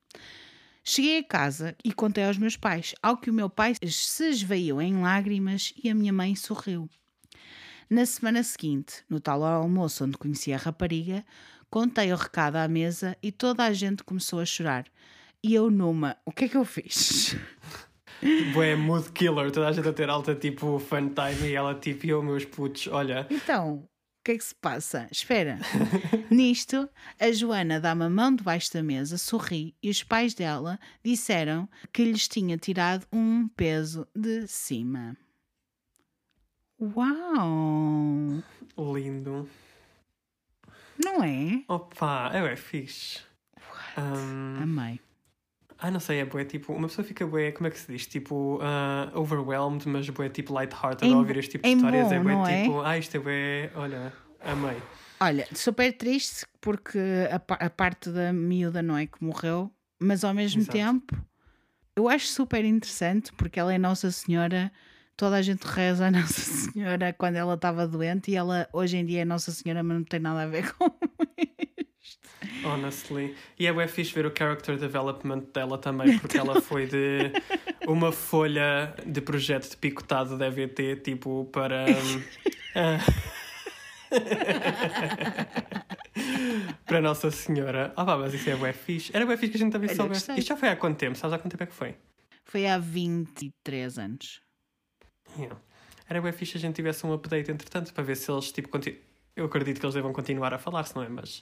Cheguei a casa e contei aos meus pais, ao que o meu pai se esvaiu em lágrimas e a minha mãe sorriu. Na semana seguinte, no tal almoço onde conheci a rapariga, contei o recado à mesa e toda a gente começou a chorar. E eu numa, o que é que eu fiz? Bué mood killer, toda a gente a ter alta tipo fun time e ela tipo, eu meus putos, olha. Então, que é que se passa? Espera. Nisto, a Joana dá-me a mão debaixo da mesa, sorri e os pais dela disseram que lhes tinha tirado um peso de cima. Uau! Lindo. Não é? Opa, é bué fixe. Um, Amei. Ah, não sei, é bué tipo, uma pessoa fica bué, como é que se diz? Tipo, ah, overwhelmed, mas bué tipo light-hearted Em- ao ouvir este tipo de em histórias. bom, é bué não é? tipo, ah, isto é bué, olha, amei. Olha, super triste porque a, a parte da miúda não é que morreu, mas ao mesmo Exato. tempo eu acho super interessante porque ela é Nossa Senhora, toda a gente reza a Nossa Senhora quando ela estava doente e ela hoje em dia é Nossa Senhora, mas não tem nada a ver com isto. Honestly. E é bué fixe ver o character development dela também, porque ela foi de uma folha de projeto de picotado da EVT, tipo, para. hum, ah, para Nossa Senhora. Ah, pá, mas isso é bué fixe. Era bué fixe que a gente também Olha, soubesse. Isto já foi há quanto tempo? Sabes há quanto tempo é que foi? Foi há 23 anos. Yeah. Era bué fixe a gente tivesse um update entretanto para ver se eles, tipo, eu acredito que eles devam continuar a falar-se, não é? Mas.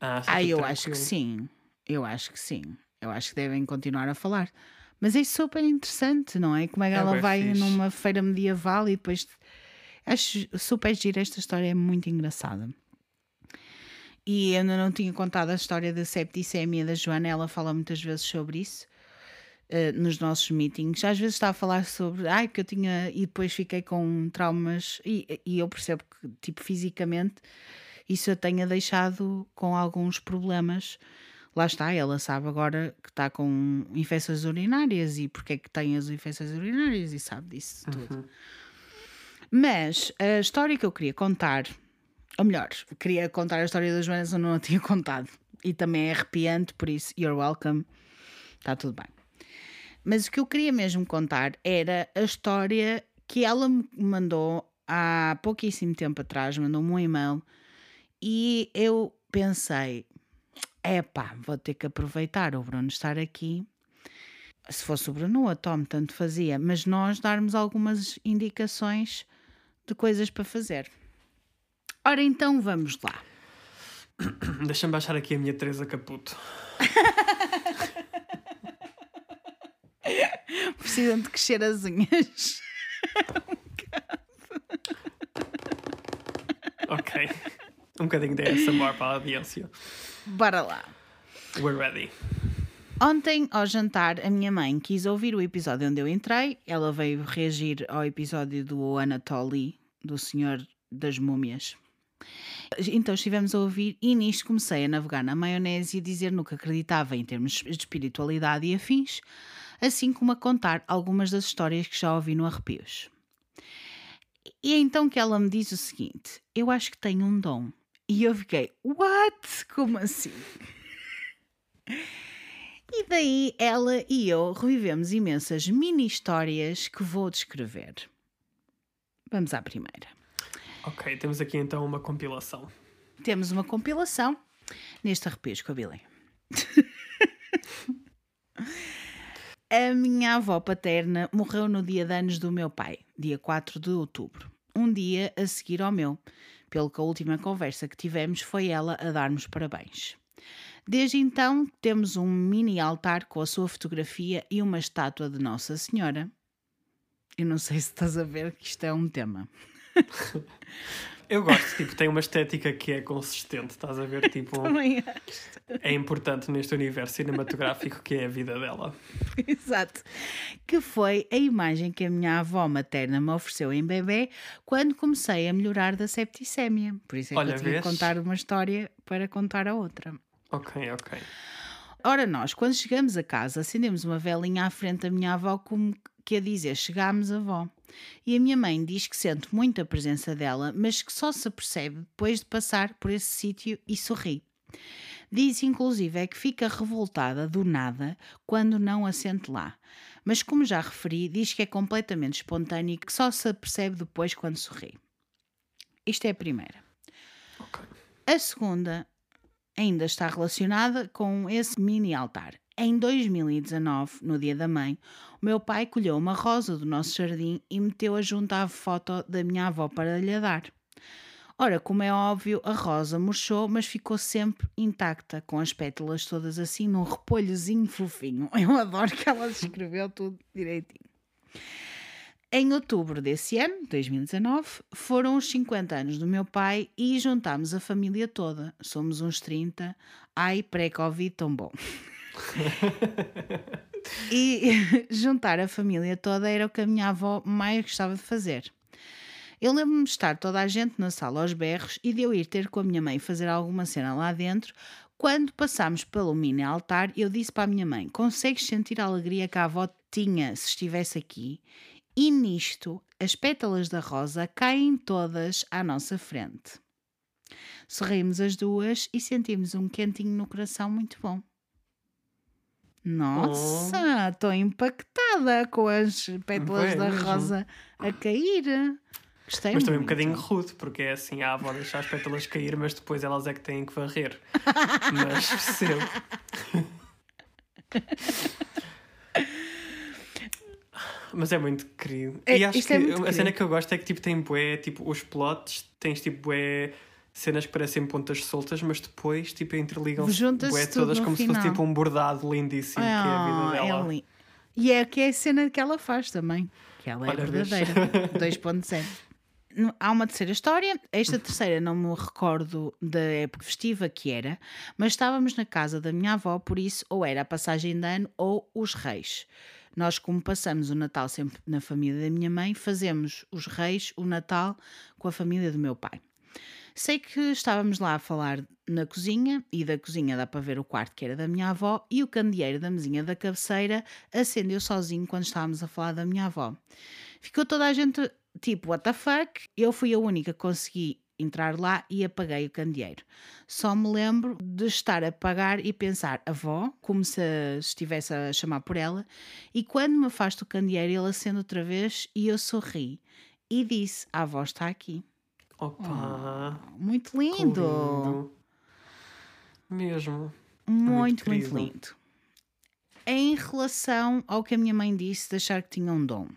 Ah, Ah, eu acho que sim. Eu acho que sim. Eu acho que devem continuar a falar. Mas é super interessante, não é? Como é que É ela vai fixe. numa feira medieval e depois. Acho super gira esta história, é muito engraçada. E eu ainda não tinha contado a história da septicemia da Joana, ela fala muitas vezes sobre isso eh, nos nossos meetings. Às vezes está a falar sobre, ai, que eu tinha, e depois fiquei com traumas, e, e eu percebo que, tipo, fisicamente, isso eu tenha deixado com alguns problemas. Lá está, ela sabe agora que está com infecções urinárias e porque é que tem as infecções urinárias e sabe disso tudo. Mas a história que eu queria contar, ou melhor, queria contar a história das Joanas, eu não a tinha contado. E também é arrepiante, por isso, you're welcome. Está tudo bem. Mas o que eu queria mesmo contar era a história que ela me mandou há pouquíssimo tempo atrás, mandou-me um e-mail e eu pensei: epá, vou ter que aproveitar o Bruno estar aqui. Se fosse o Bruno, a Tom tanto fazia, mas nós darmos algumas indicações de coisas para fazer. Ora, então vamos lá. Deixa-me baixar aqui a minha Teresa Caputo. Precisam de crescer as unhas. Ok. Um bocadinho de ASMR para a audiência. Bora lá. We're ready. Ontem, ao jantar, a minha mãe quis ouvir o episódio onde eu entrei. Ela veio reagir ao episódio do Anatoly, do Senhor das Múmias. Então estivemos a ouvir e nisto comecei a navegar na maionese e a dizer no que acreditava em termos de espiritualidade e afins, assim como a contar algumas das histórias que já ouvi no Arrepios. E é então que ela me diz o seguinte: Eu acho que tenho um dom. E eu fiquei, what? Como assim? E daí ela e eu revivemos imensas mini histórias que vou descrever. Vamos à primeira. Ok, temos aqui então uma compilação. Temos uma compilação neste arrepios com a Billy. a minha avó paterna morreu no dia de anos do meu pai, dia 4 de outubro, um dia a seguir ao meu, pelo que a última conversa que tivemos foi ela a dar-nos parabéns. Desde então, temos um mini altar com a sua fotografia e uma estátua de Nossa Senhora. Eu não sei se estás a ver que isto é um tema. Eu gosto, tipo, tem uma estética que é consistente, estás a ver? Tipo, Também acho. é importante neste universo cinematográfico que é a vida dela. Exato. Que foi a imagem que a minha avó materna me ofereceu em bebê quando comecei a melhorar da septicémia. Por isso é que Olha, eu tive vês? que contar uma história para contar a outra. Ok, ok. Ora, nós, quando chegamos a casa, acendemos uma velinha à frente da minha avó, como que a dizer: Chegámos, avó. E a minha mãe diz que sente muito a presença dela, mas que só se apercebe depois de passar por esse sítio e sorri. Diz, inclusive, é que fica revoltada do nada quando não a sente lá. Mas, como já referi, diz que é completamente espontâneo e que só se apercebe depois quando sorri. Isto é a primeira. Ok. A segunda ainda está relacionada com esse mini altar. Em 2019, no Dia da Mãe, o meu pai colheu uma rosa do nosso jardim e meteu-a junto à foto da minha avó para lhe dar. Ora, como é óbvio, a rosa murchou, mas ficou sempre intacta, com as pétalas todas assim num repolhozinho fofinho. Eu adoro que ela descreveu tudo direitinho. Em outubro desse ano, 2019, foram os 50 anos do meu pai e juntámos a família toda. Somos uns 30. Ai, pré-Covid, tão bom. e juntar a família toda era o que a minha avó mais gostava de fazer. Eu lembro-me de estar toda a gente na sala aos berros e de eu ir ter com a minha mãe fazer alguma cena lá dentro. Quando passámos pelo mini altar, eu disse para a minha mãe: Consegues sentir a alegria que a avó tinha se estivesse aqui? E nisto, as pétalas da rosa caem todas à nossa frente. Sorrimos as duas e sentimos um quentinho no coração muito bom. Nossa, estou impactada com as pétalas da rosa a cair. Gostei Mas também um bocadinho rude, porque é assim, a avó deixa as pétalas cair, mas depois elas é que têm que varrer. mas percebo. Mas é muito querido. É, e acho isto que é a cena querido. que eu gosto é que tipo, tem bué, tipo, os plots, tens tipo bué cenas que parecem pontas soltas, mas depois tipo interligam-se bué tudo todas como se final. fosse tipo um bordado lindíssimo, que é a vida Ah, dela. é E é que é a cena que ela faz também. Que ela é Olha, verdadeira. 2.0. No- Há uma terceira história. Esta terceira não me recordo da época festiva que era, mas estávamos na casa da minha avó, por isso ou era a passagem de ano ou os reis. Nós, como passamos o Natal sempre na família da minha mãe, fazemos os reis, o Natal, com a família do meu pai. Sei que estávamos lá a falar na cozinha, e da cozinha dá para ver o quarto que era da minha avó, e o candeeiro da mesinha da cabeceira acendeu sozinho quando estávamos a falar da minha avó. Ficou toda a gente tipo, what the fuck? Eu fui a única que consegui entrar lá e apaguei o candeeiro. Só me lembro de estar a apagar e pensar, avó, como se estivesse a chamar por ela, e quando me afasto o candeeiro ele acende outra vez e eu sorri. e disse: A avó está aqui. Opa! Muito que lindo! lindo. Mesmo. Muito, muito, querido. lindo. Em relação ao que a minha mãe disse de achar que tinha um dom,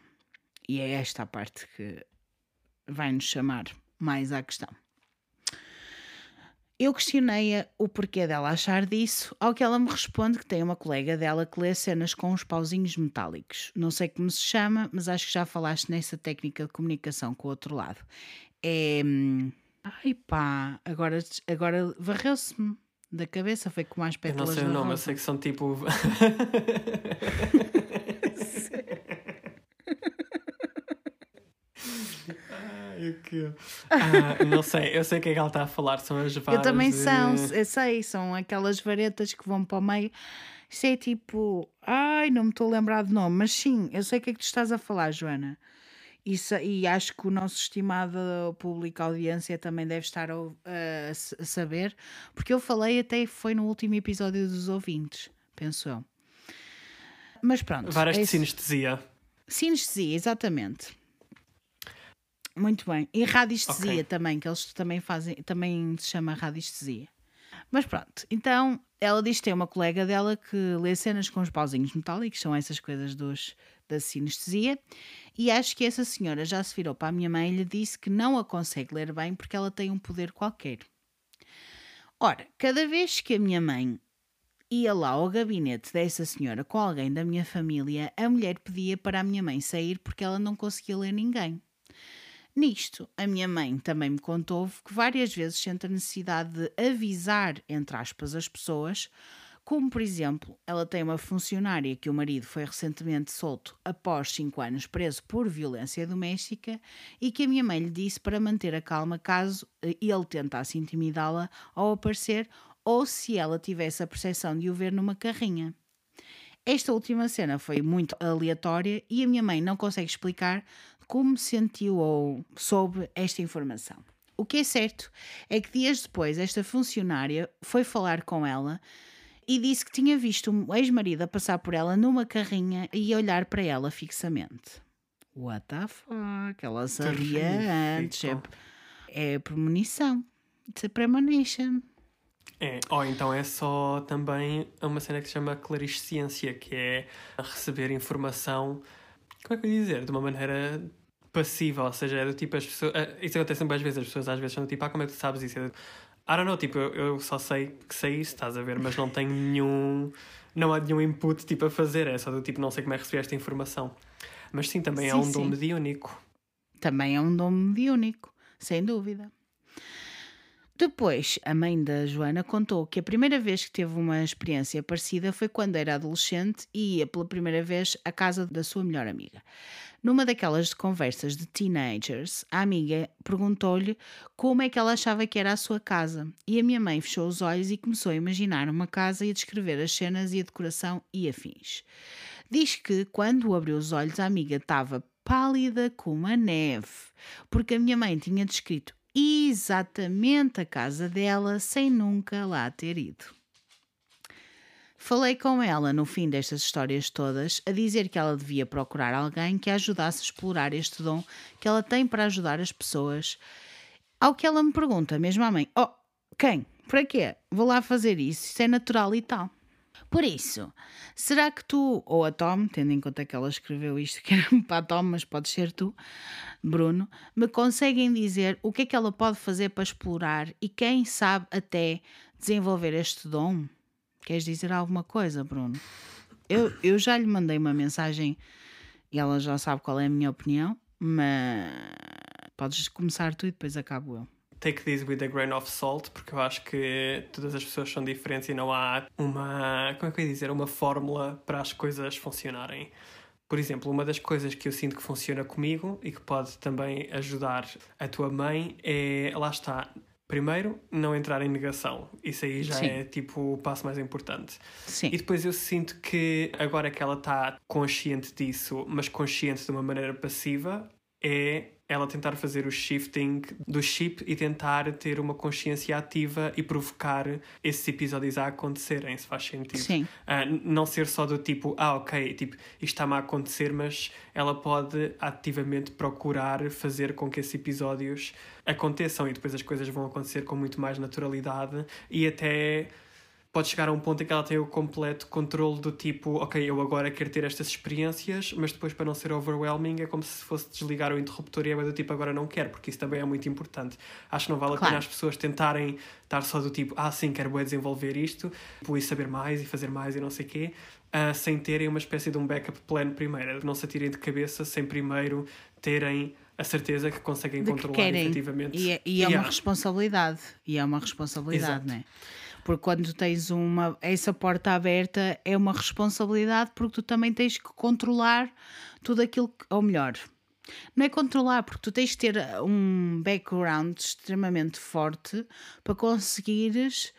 e é esta a parte que vai nos chamar mais à questão. Eu questionei-a o porquê dela achar disso, ao que ela me responde que tem uma colega dela que lê cenas com uns pauzinhos metálicos. Não sei como se chama, mas acho que já falaste nessa técnica de comunicação com o outro lado. É. Ai pá, agora, agora varreu-se-me da cabeça, foi com mais Eu pétalas não sei o nome, eu rosa. sei que são tipo. Ai, o quê? Ah, não sei, eu sei o que é que ela está a falar, são as varas. Eu também de- são, eu sei, são aquelas varetas que vão para o meio. Isso é tipo, ai, não me estou a lembrar de nome, mas sim, eu sei o que é que tu estás a falar, Joana. Isso, e acho que o nosso estimado público audiência também deve estar a, a a saber, porque eu falei até foi no último episódio dos ouvintes, penso eu. Mas pronto. Varas é de sinestesia. Sinestesia, exatamente. Muito bem. E radiestesia Ok. também, que eles também fazem, também se chama radiestesia. Mas pronto, então ela diz que tem uma colega dela que lê cenas com os pauzinhos metálicos, são essas coisas dos, da sinestesia, e acho que essa senhora já se virou para a minha mãe e lhe disse que não a consegue ler bem porque ela tem um poder qualquer. Ora, cada vez que a minha mãe ia lá ao gabinete dessa senhora com alguém da minha família, a mulher pedia para a minha mãe sair porque ela não conseguia ler ninguém. Nisto, a minha mãe também me contou que várias vezes sente a necessidade de avisar, entre aspas, as pessoas, como por exemplo, ela tem uma funcionária que o marido foi recentemente solto após 5 anos preso por violência doméstica e que a minha mãe lhe disse para manter a calma caso eh, ele tentasse intimidá-la ao aparecer ou se ela tivesse a percepção de o ver numa carrinha. Esta última cena foi muito aleatória e a minha mãe não consegue explicar como sentiu ou soube esta informação. O que é certo é que dias depois esta funcionária foi falar com ela e disse que tinha visto o ex-marido a passar por ela numa carrinha e olhar para ela fixamente. What the fuck? Ela sabia antes. É, é premonição. It's a premonition. É, ou então é só também uma cena que se chama clarisciência, que é receber informação, como é que eu ia dizer? De uma maneira passiva, ou seja, é do tipo as pessoas. ah, Isso acontece muitas vezes, as pessoas às vezes são do tipo, ah, como é que tu sabes isso? É do, I don't know, tipo, eu, eu só sei que sei isso, estás a ver, mas não tenho nenhum. Não há nenhum input tipo a fazer, é só do tipo, não sei como é que recebi esta informação. Mas sim, também é Sim, um dom sim. mediúnico. Também é um dom mediúnico, sem dúvida. Depois, a mãe da Joana contou que a primeira vez que teve uma experiência parecida foi quando era adolescente e ia pela primeira vez à casa da sua melhor amiga. Numa daquelas conversas de teenagers, a amiga perguntou-lhe como é que ela achava que era a sua casa. E a minha mãe fechou os olhos e começou a imaginar uma casa e a descrever as cenas e a decoração e afins. Diz que, quando abriu os olhos, a amiga estava pálida como a neve, porque a minha mãe tinha descrito exatamente a casa dela sem nunca lá ter ido. Falei com ela no fim destas histórias todas a dizer que ela devia procurar alguém que a ajudasse a explorar este dom que ela tem para ajudar as pessoas. Ao que ela me pergunta, mesmo à mãe: Oh, quem? Para quê? Vou lá fazer isso, isso é natural e tal. Por isso, será que tu, ou a Tom, tendo em conta que ela escreveu isto que era para a Tom, mas pode ser tu, Bruno, me conseguem dizer o que é que ela pode fazer para explorar e quem sabe até desenvolver este dom? Queres dizer alguma coisa, Bruno? Eu, eu já lhe mandei uma mensagem e ela já sabe qual é a minha opinião, mas podes começar tu e depois acabo eu. Take this with a grain of salt, porque eu acho que todas as pessoas são diferentes e não há uma, como é que eu ia dizer, uma fórmula para as coisas funcionarem. Por exemplo, uma das coisas que eu sinto que funciona comigo e que pode também ajudar a tua mãe é, lá está, primeiro, não entrar em negação. Isso aí já Sim. é tipo o passo mais importante. Sim, E depois eu sinto que agora que ela está consciente disso, mas consciente de uma maneira passiva, é ela tentar fazer o shifting do chip e tentar ter uma consciência ativa e provocar esses episódios a acontecerem, se faz sentido. Sim. Uh, não ser só do tipo, ah, ok, tipo, isto está-me a acontecer, mas ela pode ativamente procurar fazer com que esses episódios aconteçam e depois as coisas vão acontecer com muito mais naturalidade e até pode chegar a um ponto em que ela tem o completo controle do tipo, ok, eu agora quero ter estas experiências, mas depois para não ser overwhelming é como se fosse desligar o interruptor e é do tipo, agora não quero, porque isso também é muito importante. Acho que não vale a pena as pessoas tentarem estar só do tipo, ah, sim, quero bem desenvolver isto, vou saber mais e fazer mais e não sei o quê, uh, sem terem uma espécie de um backup plan primeiro, não se atirem de cabeça sem primeiro terem a certeza que conseguem de controlar que efetivamente. E é, e é uma responsabilidade. E é uma responsabilidade, não é? Porque quando tens uma, essa porta aberta, é uma responsabilidade porque tu também tens que controlar tudo aquilo, que, ou melhor, não é controlar, porque tu tens de ter um background extremamente forte para conseguires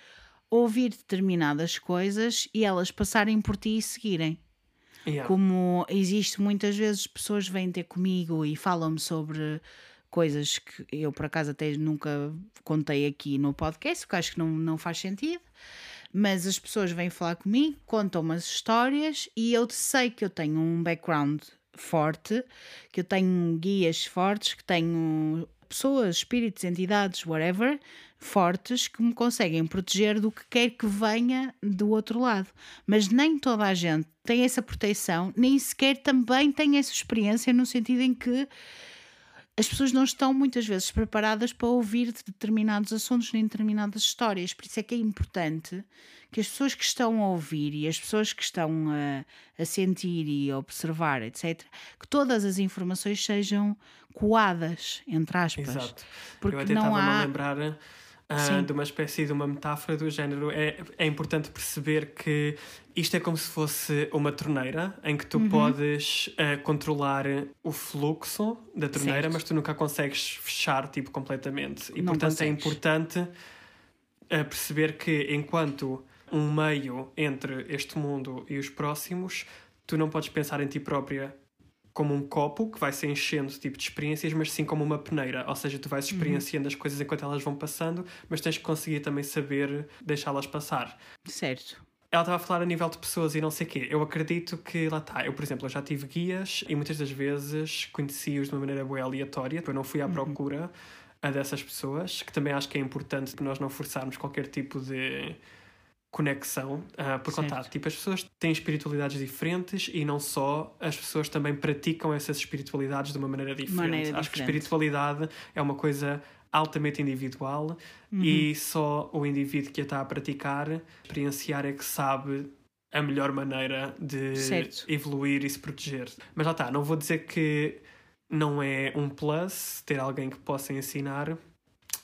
ouvir determinadas coisas e elas passarem por ti e seguirem. Yeah. Como existe muitas vezes, pessoas vêm ter comigo e falam-me sobre coisas que eu por acaso até nunca contei aqui no podcast, porque acho que não, não faz sentido. Mas as pessoas vêm falar comigo, contam umas histórias e eu sei que eu tenho um background forte, que eu tenho guias fortes, que tenho pessoas, espíritos, entidades, whatever, fortes que me conseguem proteger do que quer que venha do outro lado. Mas nem toda a gente tem essa proteção, nem sequer também tem essa experiência, no sentido em que as pessoas não estão muitas vezes preparadas para ouvir determinados assuntos nem determinadas histórias. Por isso é que é importante que as pessoas que estão a ouvir e as pessoas que estão a, a sentir e a observar, etc., que todas as informações sejam coadas, entre aspas. Exato. Porque Eu até não há. A lembrar uh, de uma espécie de uma metáfora do género. É, é importante perceber que isto é como se fosse uma torneira em que tu uhum. podes uh, controlar o fluxo da torneira, certo. mas tu nunca consegues fechar tipo completamente. E Não portanto é consegues. é importante uh, perceber que enquanto um meio entre este mundo e os próximos, tu não podes pensar em ti própria como um copo que vai se enchendo tipo de experiências, mas sim como uma peneira. Ou seja, tu vais uhum. experienciando uhum. as coisas enquanto elas vão passando, mas tens que conseguir também saber deixá-las passar. Certo. Ela estava a falar a nível de pessoas e não sei o quê. Eu acredito que lá está. Eu, por exemplo, eu já tive guias e muitas das vezes conheci-os de uma maneira boa aleatória, eu não fui à uhum. procura a dessas pessoas, que também acho que é importante que nós não forçarmos qualquer tipo de conexão, uh, por contar, tipo, as pessoas têm espiritualidades diferentes e não só, as pessoas também praticam essas espiritualidades de uma maneira diferente. Maneira Acho diferente. que espiritualidade é uma coisa altamente individual uhum. e só o indivíduo que a está a praticar, experienciar é que sabe a melhor maneira de certo. evoluir e se proteger. Mas lá está, não vou dizer que não é um plus ter alguém que possa ensinar,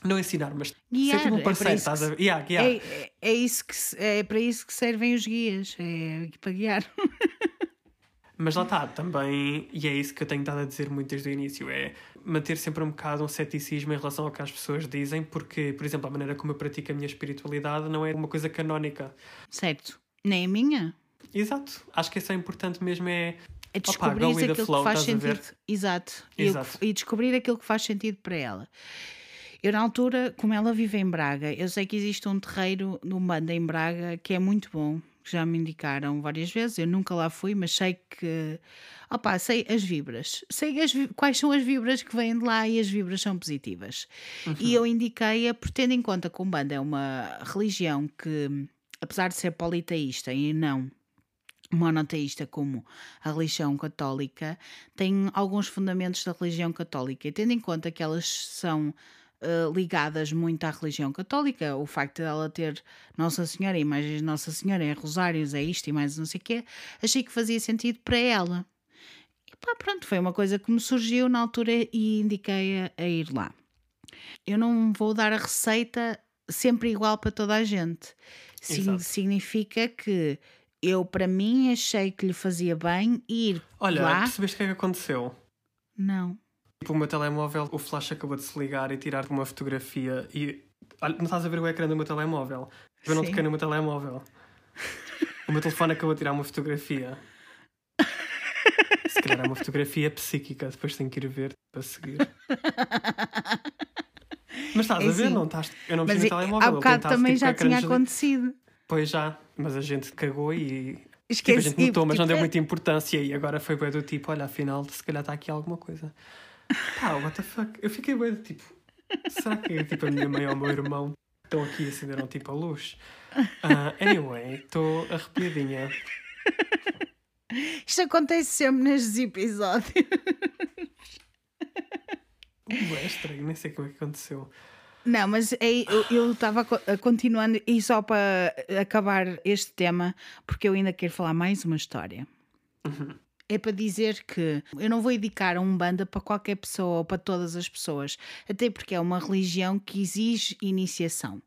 não ensinar, mas guiar, ser tipo um é parceiro, é estás a yeah, guiar. É, é, é, isso que, é para isso que servem os guias, é para guiar. mas lá está, também, e é isso que eu tenho estado a dizer muito desde o início, é manter sempre um bocado um ceticismo em relação ao que as pessoas dizem, porque, por exemplo, a maneira como eu pratico a minha espiritualidade não é uma coisa canónica. Certo. Nem a minha. Exato. Acho que isso é importante mesmo, é é descobrir aquilo flow, que faz sentido. Exato. Exato. E, e, descobrir aquilo que faz sentido para ela. Eu, na altura, como ela vive em Braga, eu sei que existe um terreiro no Banda em Braga que é muito bom, que já me indicaram várias vezes. Eu nunca lá fui, mas sei que. Opá, sei as vibras. Sei as, quais são as vibras que vêm de lá e as vibras são positivas. Uhum. E eu indiquei-a, por tendo em conta que o Banda é uma religião que, apesar de ser politeísta e não monoteísta como a religião católica, tem alguns fundamentos da religião católica. E tendo em conta que elas são uh, ligadas muito à religião católica, o facto de ela ter Nossa Senhora, imagens de Nossa Senhora, é rosários, é isto e mais não sei o quê, achei que fazia sentido para ela. E pá, pronto, foi uma coisa que me surgiu na altura e indiquei a, a ir lá. Eu não vou dar a receita sempre igual para toda a gente. Sim, significa que eu, para mim, achei que lhe fazia bem ir Olha, lá. percebeste o que é que aconteceu? Não. Tipo, o meu telemóvel, o flash acabou de se ligar e tirar uma fotografia e. Não estás a ver o ecrã do meu telemóvel? Eu não toquei no meu telemóvel. o meu telefone acabou de tirar uma fotografia. Se calhar é uma fotografia psíquica, depois tenho que ir ver para seguir. Mas estás É a ver? assim, Não estás... Eu não mexi no é- telemóvel. há bocado também tipo, já tinha de- acontecido. Pois já, mas a gente cagou e. Tipo, a Esqueci. gente notou, mas não tipo, deu muita importância e agora foi bem do tipo, olha, afinal, se calhar está aqui alguma coisa. Pá, what the fuck? Eu fiquei bem tipo, será que tipo, a minha mãe ou o meu irmão estão aqui e acenderam tipo a luz? Ah, anyway, estou arrepiadinha. Isto acontece sempre nestes episódios. Ué, é estranho, nem sei como é que aconteceu. Não, mas é, eu- estava co- continuando e só para acabar este tema, porque eu ainda quero falar mais uma história. É para dizer que eu não vou indicar a Umbanda para qualquer pessoa ou para todas as pessoas, até porque é uma religião que exige iniciação.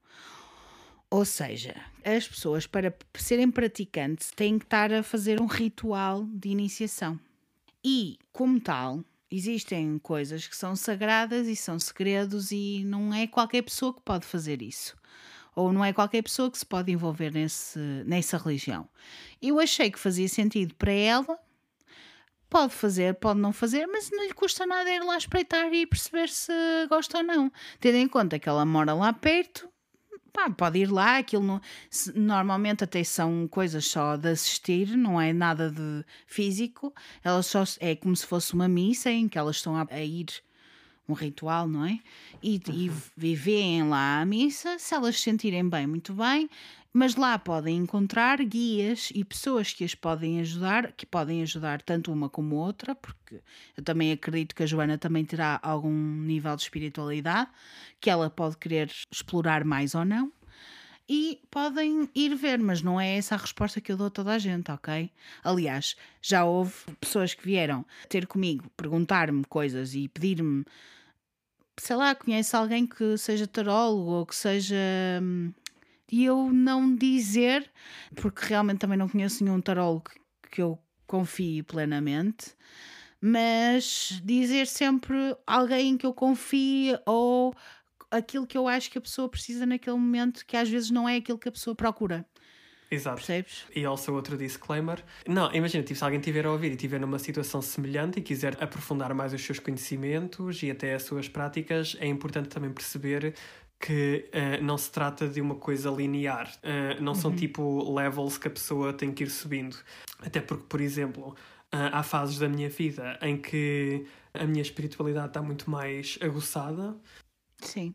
Ou seja, as pessoas, para serem praticantes, têm que estar a fazer um ritual de iniciação. E, como tal, existem coisas que são sagradas e são segredos, e não é qualquer pessoa que pode fazer isso. Ou não é qualquer pessoa que se pode envolver nesse, nessa religião. Eu achei que fazia sentido para ela. Pode fazer, pode não fazer, mas não lhe custa nada ir lá espreitar e perceber se gosta ou não. Tendo em conta que ela mora lá perto, pá, pode ir lá, aquilo não, se- normalmente até são coisas só de assistir, não é nada de físico, elas só é como se fosse uma missa em que elas estão a, a ir um ritual, não é? E, e vivem lá a missa, se elas se sentirem bem, muito bem, mas lá podem encontrar guias e pessoas que as podem ajudar, que podem ajudar tanto uma como outra, porque eu também acredito que a Joana também terá algum nível de espiritualidade que ela pode querer explorar mais ou não. E podem ir ver, mas não é essa a resposta que eu dou a toda a gente, ok? Aliás, já houve pessoas que vieram ter comigo, perguntar-me coisas e pedir-me, sei lá, conhece alguém que seja tarólogo ou que seja. E eu não dizer, porque realmente também não conheço nenhum tarólogo que eu confie plenamente, mas dizer sempre alguém que eu confie ou aquilo que eu acho que a pessoa precisa naquele momento, que às vezes não é aquilo que a pessoa procura, Exato. percebes? E also outro disclaimer. Não, imagina, tipo, se alguém estiver a ouvir e estiver numa situação semelhante e quiser aprofundar mais os seus conhecimentos e até as suas práticas, é importante também perceber que eh, não se trata de uma coisa linear. Eh, não são tipo levels que a pessoa tem que ir subindo. Até porque, por exemplo, ah, há fases da minha vida em que a minha espiritualidade está muito mais aguçada Sim.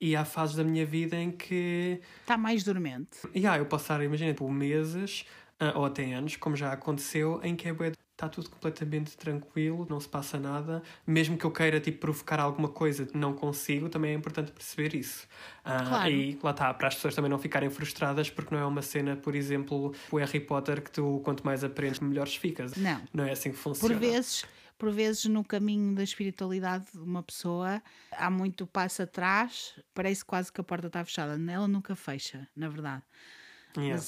e há fases da minha vida em que Está mais dormente. Yeah, eu posso estar, imagina, por meses ah, ou até anos, como já aconteceu, em que é está tudo completamente tranquilo, não se passa nada. Mesmo que eu queira tipo, provocar alguma coisa, não consigo, também é importante perceber isso. Ah, Claro. E lá está, para as pessoas também não ficarem frustradas, porque não é uma cena, por exemplo, o Harry Potter, que tu quanto mais aprendes, melhores ficas. Não. Não é assim que funciona. Por vezes, por vezes no caminho da espiritualidade de uma pessoa há muito passo atrás, parece quase que a porta está fechada. Ela nunca fecha, na verdade.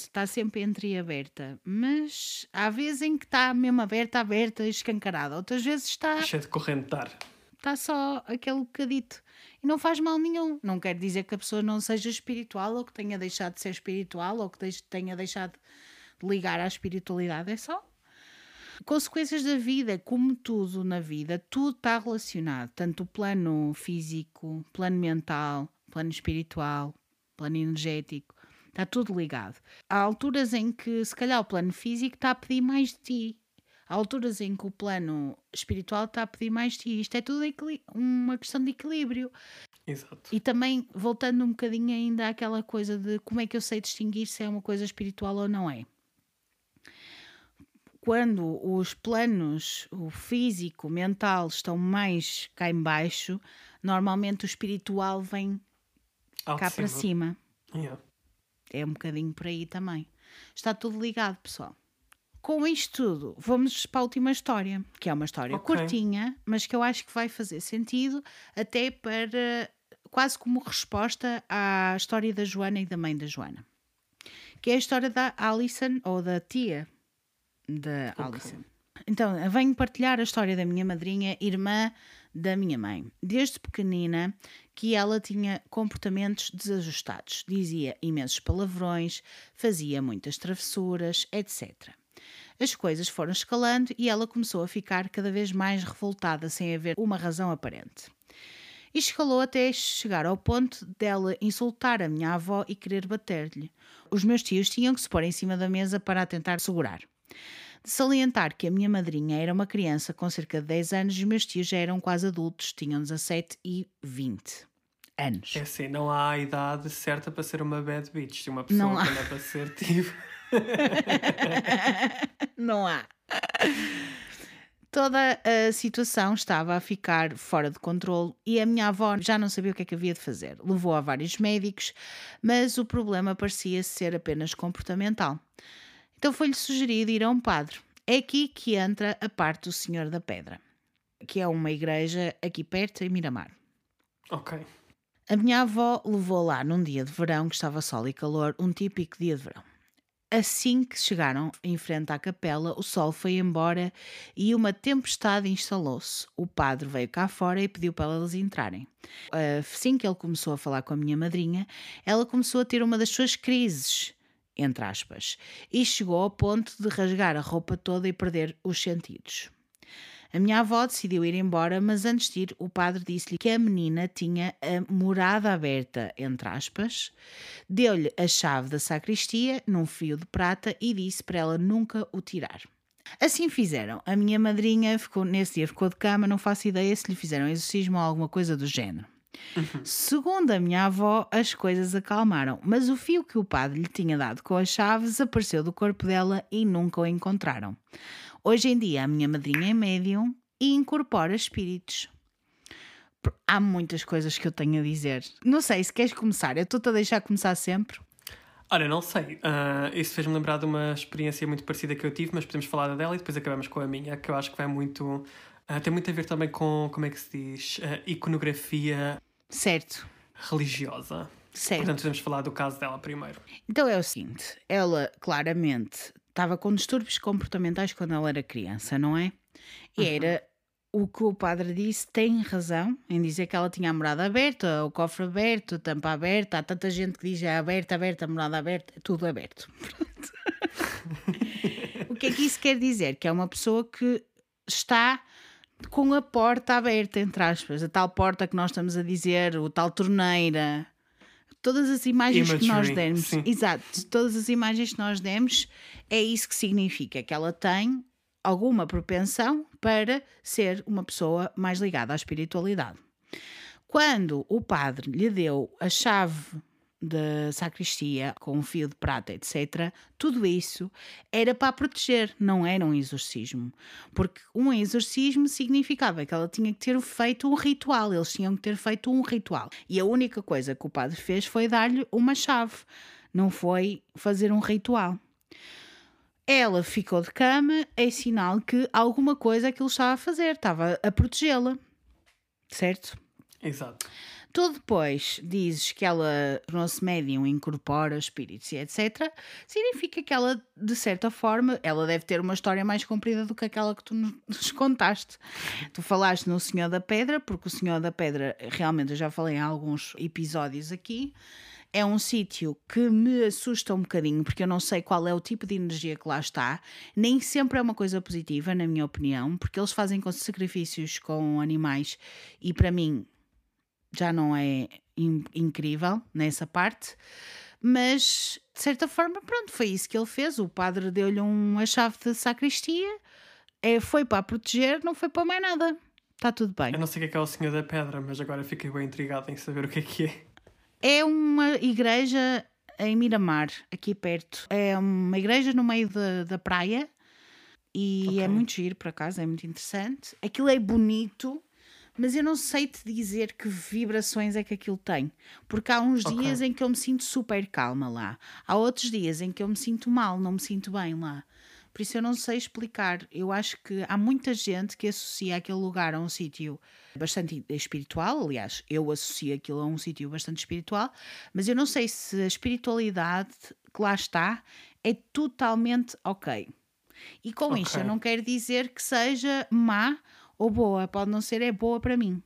Está sempre entreaberta. Mas há vezes em que está mesmo aberta, aberta, escancarada. Outras vezes está, Cheio de corrente de ar. está só aquele bocadito. E não faz mal nenhum. Não quer dizer que a pessoa não seja espiritual ou que tenha deixado de ser espiritual ou que tenha deixado de ligar à espiritualidade. É só consequências da vida, como tudo na vida, tudo está relacionado. Tanto o plano físico, plano mental, plano espiritual, plano energético. Está tudo ligado. Há alturas em que, se calhar, o plano físico está a pedir mais de ti. Há alturas em que o plano espiritual está a pedir mais de ti. Isto é tudo uma questão de equilíbrio. Exato. E também, voltando um bocadinho ainda àquela coisa de como é que eu sei distinguir se é uma coisa espiritual ou não é. Quando os planos, o físico, o mental, estão mais cá em baixo, normalmente o espiritual vem cá para cima. Yeah. É um bocadinho por aí também. Está tudo ligado, pessoal. Com isto tudo, vamos para a última história, que é uma história Ok. curtinha, mas que eu acho que vai fazer sentido até para quase como resposta à história da Joana e da mãe da Joana. Que é a história da Alison ou da tia da Alison. Então, venho partilhar a história da minha madrinha, irmã da minha mãe. Desde pequenina que ela tinha comportamentos desajustados. Dizia imensos palavrões, fazia muitas travessuras, etc. As coisas foram escalando e ela começou a ficar cada vez mais revoltada, sem haver uma razão aparente. E escalou até chegar ao ponto dela insultar a minha avó e querer bater-lhe. Os meus tios tinham que se pôr em cima da mesa para a tentar segurar. De salientar que a minha madrinha era uma criança com cerca de 10 anos e os meus tios já eram quase adultos, tinham 17 e 20 anos. É assim, não há a idade certa para ser uma bad bitch. Se uma pessoa Não há. quando é para ser tipo. Não há. Toda a situação estava a ficar fora de controle e a minha avó já não sabia o que é que havia de fazer. Levou a vários médicos, mas o problema parecia ser apenas comportamental. Então foi-lhe sugerido ir a um padre. É aqui que entra a parte do Senhor da Pedra, que é uma igreja aqui perto, em Miramar. Ok. A minha avó levou lá num dia de verão, que estava sol e calor, um típico dia de verão. Assim que chegaram em frente à capela, o sol foi embora e uma tempestade instalou-se. O padre veio cá fora e pediu para elas entrarem. Assim que ele começou a falar com a minha madrinha, ela começou a ter uma das suas crises, entre aspas, e chegou ao ponto de rasgar a roupa toda e perder os sentidos. A minha avó decidiu ir embora, mas antes de ir, o padre disse-lhe que a menina tinha a morada aberta, entre aspas, deu-lhe a chave da sacristia num fio de prata e disse para ela nunca o tirar. Assim fizeram. A minha madrinha ficou, nesse dia ficou de cama, não faço ideia se lhe fizeram exorcismo ou alguma coisa do género. Segundo a minha avó, as coisas acalmaram, mas o fio que o padre lhe tinha dado com as chaves desapareceu do corpo dela e nunca o encontraram. Hoje em dia, a minha madrinha é médium e incorpora espíritos. Há muitas coisas que eu tenho a dizer. Não sei se queres começar. Eu estou-te a deixar começar sempre. Olha, não sei. Ah, isso fez-me lembrar de uma experiência muito parecida que eu tive, mas podemos falar dela e depois acabamos com a minha, que eu acho que vai muito. Ah, tem muito a ver também com, como é que se diz? Ah, iconografia Certo, religiosa. certo. Portanto, podemos falar do caso dela primeiro. Então é o seguinte: ela claramente estava com distúrbios comportamentais quando ela era criança, não é? E era o que o padre disse, tem razão em dizer que ela tinha a morada aberta, o cofre aberto, a tampa aberta. Há tanta gente que diz é aberta, aberta, a morada aberta, é tudo aberto. O que é que isso quer dizer? Que é uma pessoa que está com a porta aberta, entre aspas, a tal porta que nós estamos a dizer, o tal torneira. Todas as imagens que nós Imagery, demos, sim. exato, todas as imagens que nós demos, é isso que significa que ela tem alguma propensão para ser uma pessoa mais ligada à espiritualidade. Quando o padre lhe deu a chave da sacristia com um fio de prata, etc., tudo isso era para proteger, não era um exorcismo. Porque um exorcismo significava que ela tinha que ter feito um ritual, eles tinham que ter feito um ritual. E a única coisa que o padre fez foi dar-lhe uma chave, não foi fazer um ritual. Ela ficou de cama, é sinal que alguma coisa ele estava a fazer, estava a protegê-la. Certo? Exato. Tu depois dizes que ela tornou-se médium, incorpora espíritos e etc. Significa que ela, de certa forma, ela deve ter uma história mais comprida do que aquela que tu nos contaste. Tu falaste no Senhor da Pedra, porque o Senhor da Pedra, realmente, eu já falei em alguns episódios aqui. É um sítio que me assusta um bocadinho, porque eu não sei qual é o tipo de energia que lá está. Nem sempre é uma coisa positiva, na minha opinião, porque eles fazem sacrifícios com animais e, para mim, já não é in- incrível nessa parte, mas de certa forma, pronto, foi isso que ele fez. O padre deu-lhe uma chave de sacristia, é, foi para proteger, não foi para mais nada. Está tudo bem. Eu não sei o que é que é o Senhor da Pedra, mas agora fiquei bem intrigado em saber o que é que é. É uma igreja em Miramar, aqui perto. É uma igreja no meio da, da praia e Ok. é muito giro, por acaso, é muito interessante. Aquilo é bonito, mas eu não sei te dizer que vibrações é que aquilo tem. Porque há uns Ok. dias em que eu me sinto super calma lá, há outros dias em que eu me sinto mal, não me sinto bem lá. Por isso eu não sei explicar. Eu acho que há muita gente que associa aquele lugar a um sítio bastante espiritual. Aliás, eu associo aquilo a um sítio bastante espiritual, mas eu não sei se a espiritualidade que lá está é totalmente ok. E com isto eu não quero dizer que seja má ou boa. Pode não ser, é boa para mim.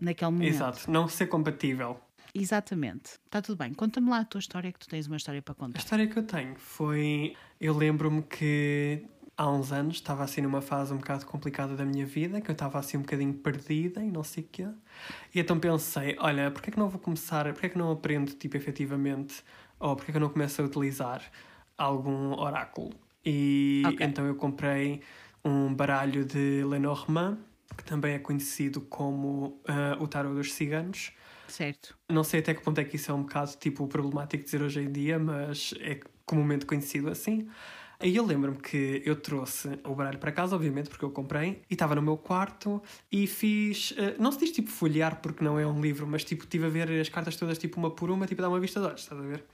Naquele momento. Exato. Não ser compatível. Exatamente. Está tudo bem. Conta-me lá a tua história, que tu tens uma história para A contar. história que eu tenho foi. Eu lembro-me que há uns anos estava assim numa fase um bocado complicada da minha vida, que eu estava assim um bocadinho perdida e não sei o quê. E então pensei, olha, porquê é que não vou começar, porquê é que não aprendo, tipo, efetivamente, ou porquê é que eu não começo a utilizar algum oráculo? E Ok. então eu comprei um baralho de Lenormand, que também é conhecido como ah, o tarot dos ciganos. Certo. Não sei até que ponto é que isso é um bocado tipo problemático dizer hoje em dia, mas é comumente conhecido assim. Aí eu lembro-me que eu trouxe o baralho para casa, obviamente, porque eu comprei, e estava no meu quarto e fiz. eh, não se diz tipo folhear porque não é um livro, mas tipo estive a ver as cartas todas tipo uma por uma, tipo a dar uma vista de olhos, estás a ver?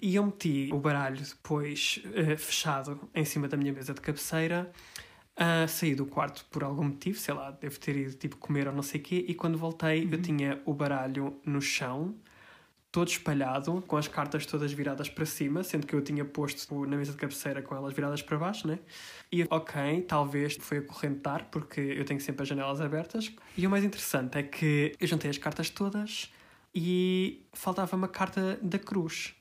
E eu meti o baralho depois eh, fechado em cima da minha mesa de cabeceira. Ah, saí do quarto por algum motivo, sei lá, devo ter ido tipo comer ou não sei o quê. E quando voltei, eu tinha o baralho no chão, todo espalhado, com as cartas todas viradas para cima, sendo que eu tinha posto na mesa de cabeceira com elas viradas para baixo, né? E ok, talvez foi acorrentar, porque eu tenho sempre as janelas abertas. E o mais interessante é que eu juntei as cartas todas e faltava uma carta da cruz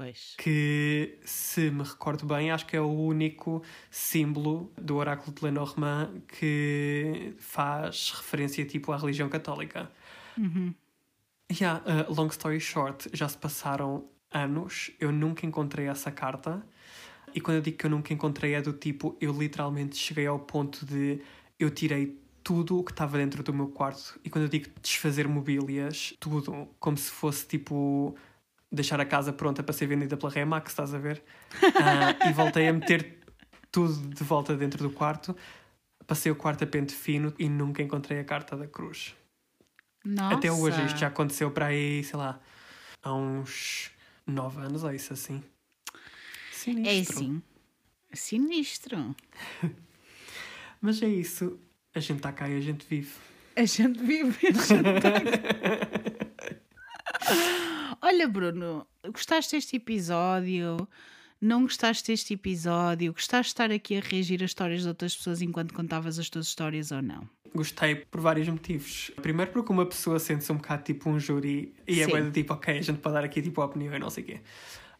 Pois. que, se me recordo bem, acho que é o único símbolo do oráculo de Lenormand que faz referência tipo à religião católica. Uhum. Yeah, uh, long story short, já se passaram anos, eu nunca encontrei essa carta. E quando eu digo que eu nunca encontrei, é do tipo, eu literalmente cheguei ao ponto de eu tirei tudo o que estava dentro do meu quarto. E quando eu digo desfazer mobílias, tudo, como se fosse tipo deixar a casa pronta para ser vendida pela Remax, estás a ver? Ah, e voltei a meter tudo de volta dentro do quarto. Passei o quarto a pente fino e nunca encontrei a carta da cruz. Nossa. Até hoje isto já aconteceu para aí, sei lá, há uns nove anos ou isso assim. Sinistro. É assim. Sinistro. Mas é isso. A gente está cá e a gente vive. A gente vive. Olha, Bruno, gostaste deste episódio? Não gostaste deste episódio? Gostaste de estar aqui a reagir às histórias de outras pessoas enquanto contavas as tuas histórias ou não? Gostei por vários motivos. Primeiro porque uma pessoa sente-se um bocado tipo um júri e é bem do tipo, ok, a gente pode dar aqui tipo a opinião e não sei o quê.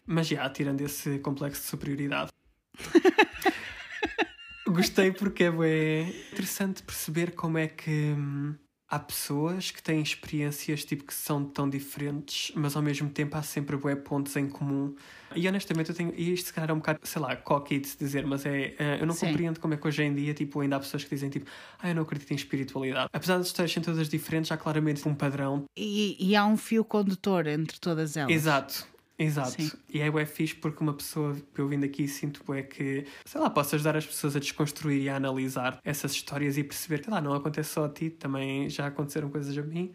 Mas já, tirando esse complexo de superioridade. Gostei porque é bem interessante perceber como é que hum, há pessoas que têm experiências tipo que são tão diferentes, mas ao mesmo tempo há sempre bué pontos em comum. E honestamente eu tenho, e isto se calhar é um bocado, sei lá, cocky de se dizer, mas é, eh, eu não Sim. compreendo como é que hoje em dia tipo, ainda há pessoas que dizem tipo, ah, eu não acredito em espiritualidade. Apesar histórias serem todas diferentes, há claramente um padrão. E, e há um fio condutor entre todas elas. Exato. Exato. Sim. E é bué fixe porque uma pessoa, eu vindo aqui, sinto é que, sei lá, posso ajudar as pessoas a desconstruir e a analisar essas histórias e perceber que, lá, não acontece só a ti, também já aconteceram coisas a mim,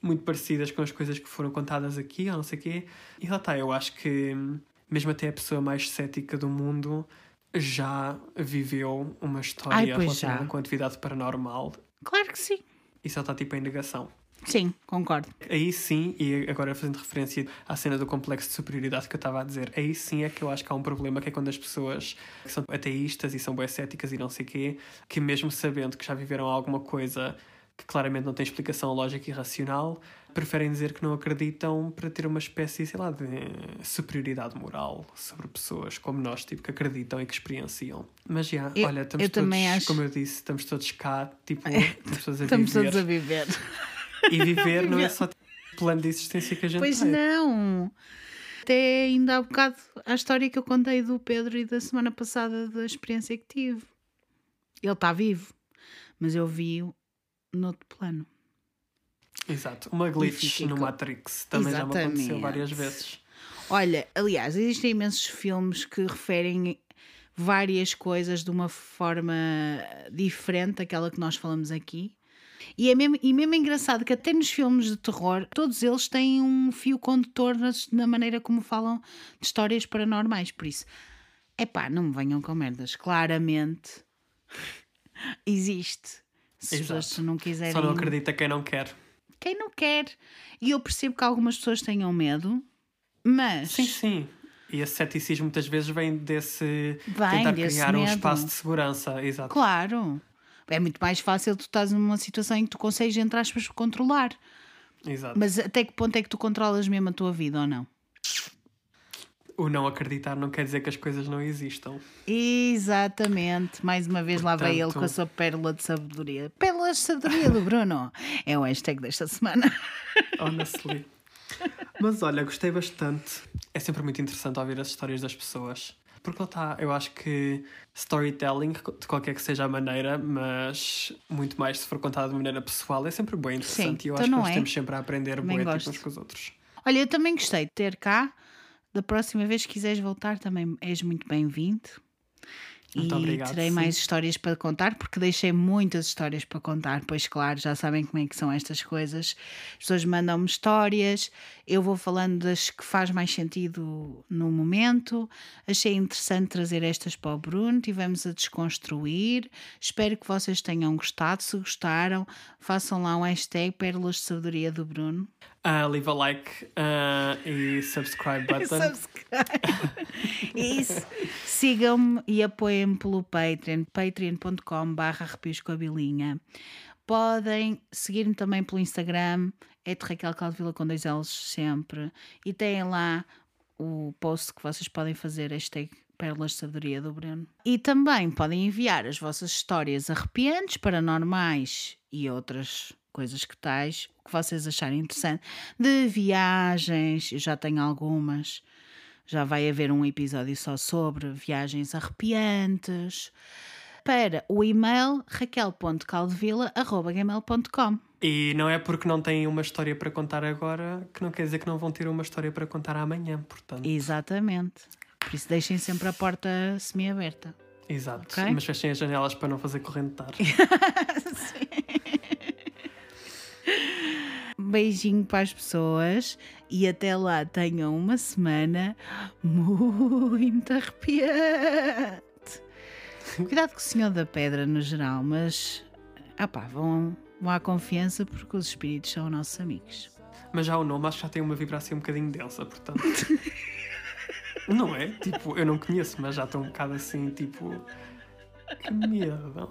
muito parecidas com as coisas que foram contadas aqui, ou não sei o quê. E lá está, eu acho que, mesmo até a pessoa mais cética do mundo já viveu uma história Ai, relacionada já. com atividade paranormal Claro que sim. e só está tipo em negação. Sim, concordo. Aí sim, e agora fazendo referência à cena do complexo de superioridade que eu estava a dizer, aí sim é que eu acho que há um problema que é quando as pessoas que são ateístas e são bem céticas e não sei quê, que mesmo sabendo que já viveram alguma coisa que claramente não tem explicação lógica e racional, preferem dizer que não acreditam para ter uma espécie, sei lá, de superioridade moral sobre pessoas como nós, tipo, que acreditam e que experienciam. Mas já, Eu- olha, estamos eu todos, também acho- como eu disse, estamos todos cá, tipo, estamos todos a Estamos viver. todos a viver. E viver não é só plano de existência que a gente Pois tem. não. Até ainda há bocado a história que eu contei do Pedro e da semana passada da experiência que tive. Ele está vivo, mas eu vi-o noutro plano. Exato. Uma glitch no Matrix também já me aconteceu Exatamente. várias vezes. Olha, aliás, existem imensos filmes que referem várias coisas de uma forma diferente daquela que nós falamos aqui. E é mesmo, e mesmo é engraçado que até nos filmes de terror, todos eles têm um fio condutor nas- na maneira como falam de histórias paranormais. Por isso, é pá, não me venham com merdas. Claramente existe. Se as Exato. pessoas não quiserem. Só não acredita quem não quer. Quem não quer. E eu percebo que algumas pessoas tenham medo, mas. Sim, sim. E esse ceticismo muitas vezes vem desse Vem tentar desse criar um medo. espaço de segurança. Exato. Claro. É muito mais fácil tu estás numa situação em que tu consegues, entre aspas, controlar. Exato. Mas até que ponto é que tu controlas mesmo a tua vida ou não? O não acreditar não quer dizer que as coisas não existam. Exatamente. Mais uma vez lá veio ele Portanto- com a sua pérola de sabedoria. Pérola de sabedoria do Bruno. É o hashtag desta semana. Honestly. Mas olha, gostei bastante. É sempre muito interessante ouvir as histórias das pessoas. Porque lá está, eu acho que storytelling, de qualquer que seja a maneira, mas muito mais se for contado de maneira pessoal, é sempre bem interessante. Sim, e eu então acho que nós é? temos sempre a aprender Também bué, tipo, uns com os outros. Olha, eu também gostei de ter cá. Da próxima vez que quiseres voltar, também és muito bem-vindo. Muito e obrigado, terei sim. mais histórias para contar, porque deixei muitas histórias para contar. Pois, claro, já sabem como é que são estas coisas. As pessoas mandam-me histórias, eu vou falando das que faz mais sentido no momento. Achei interessante trazer estas para o Bruno, tivemos a desconstruir. Espero que vocês tenham gostado. Se gostaram, façam lá um hashtag Pérolas de Sabedoria do Bruno. Ah, leave a like ah, e subscribe button. Subscribe. Isso. Sigam-me e apoiem-me pelo Patreon, patreon.com barra. Podem seguir-me também pelo Instagram, é de Raquel Caldevila com dois L's sempre. E têm lá o post que vocês podem fazer, hashtag Pérolas de Sabedoria do Bruno. E também podem enviar as vossas histórias arrepiantes, paranormais e outras coisas que tais, o que vocês acharem interessante, de viagens, eu já tenho algumas. Já vai haver um episódio só sobre viagens arrepiantes. Para o e-mail raquel.caldevila.gmail.com E não é porque não têm uma história para contar agora que não quer dizer que não vão ter uma história para contar amanhã, portanto. Exatamente. Por isso deixem sempre a porta semi-aberta. Exato. Ok. Mas fechem as janelas para não fazer corrente de ar. Um beijinho para as pessoas e até lá tenham uma semana muito arrepiante. Cuidado com o Senhor da Pedra no geral, mas ah pá, vão, vão à confiança porque os espíritos são nossos amigos. Mas já o nome acho que já tem uma vibração um bocadinho densa, portanto. não é? Tipo, eu não conheço, mas já estou um bocado assim, tipo. Que medo.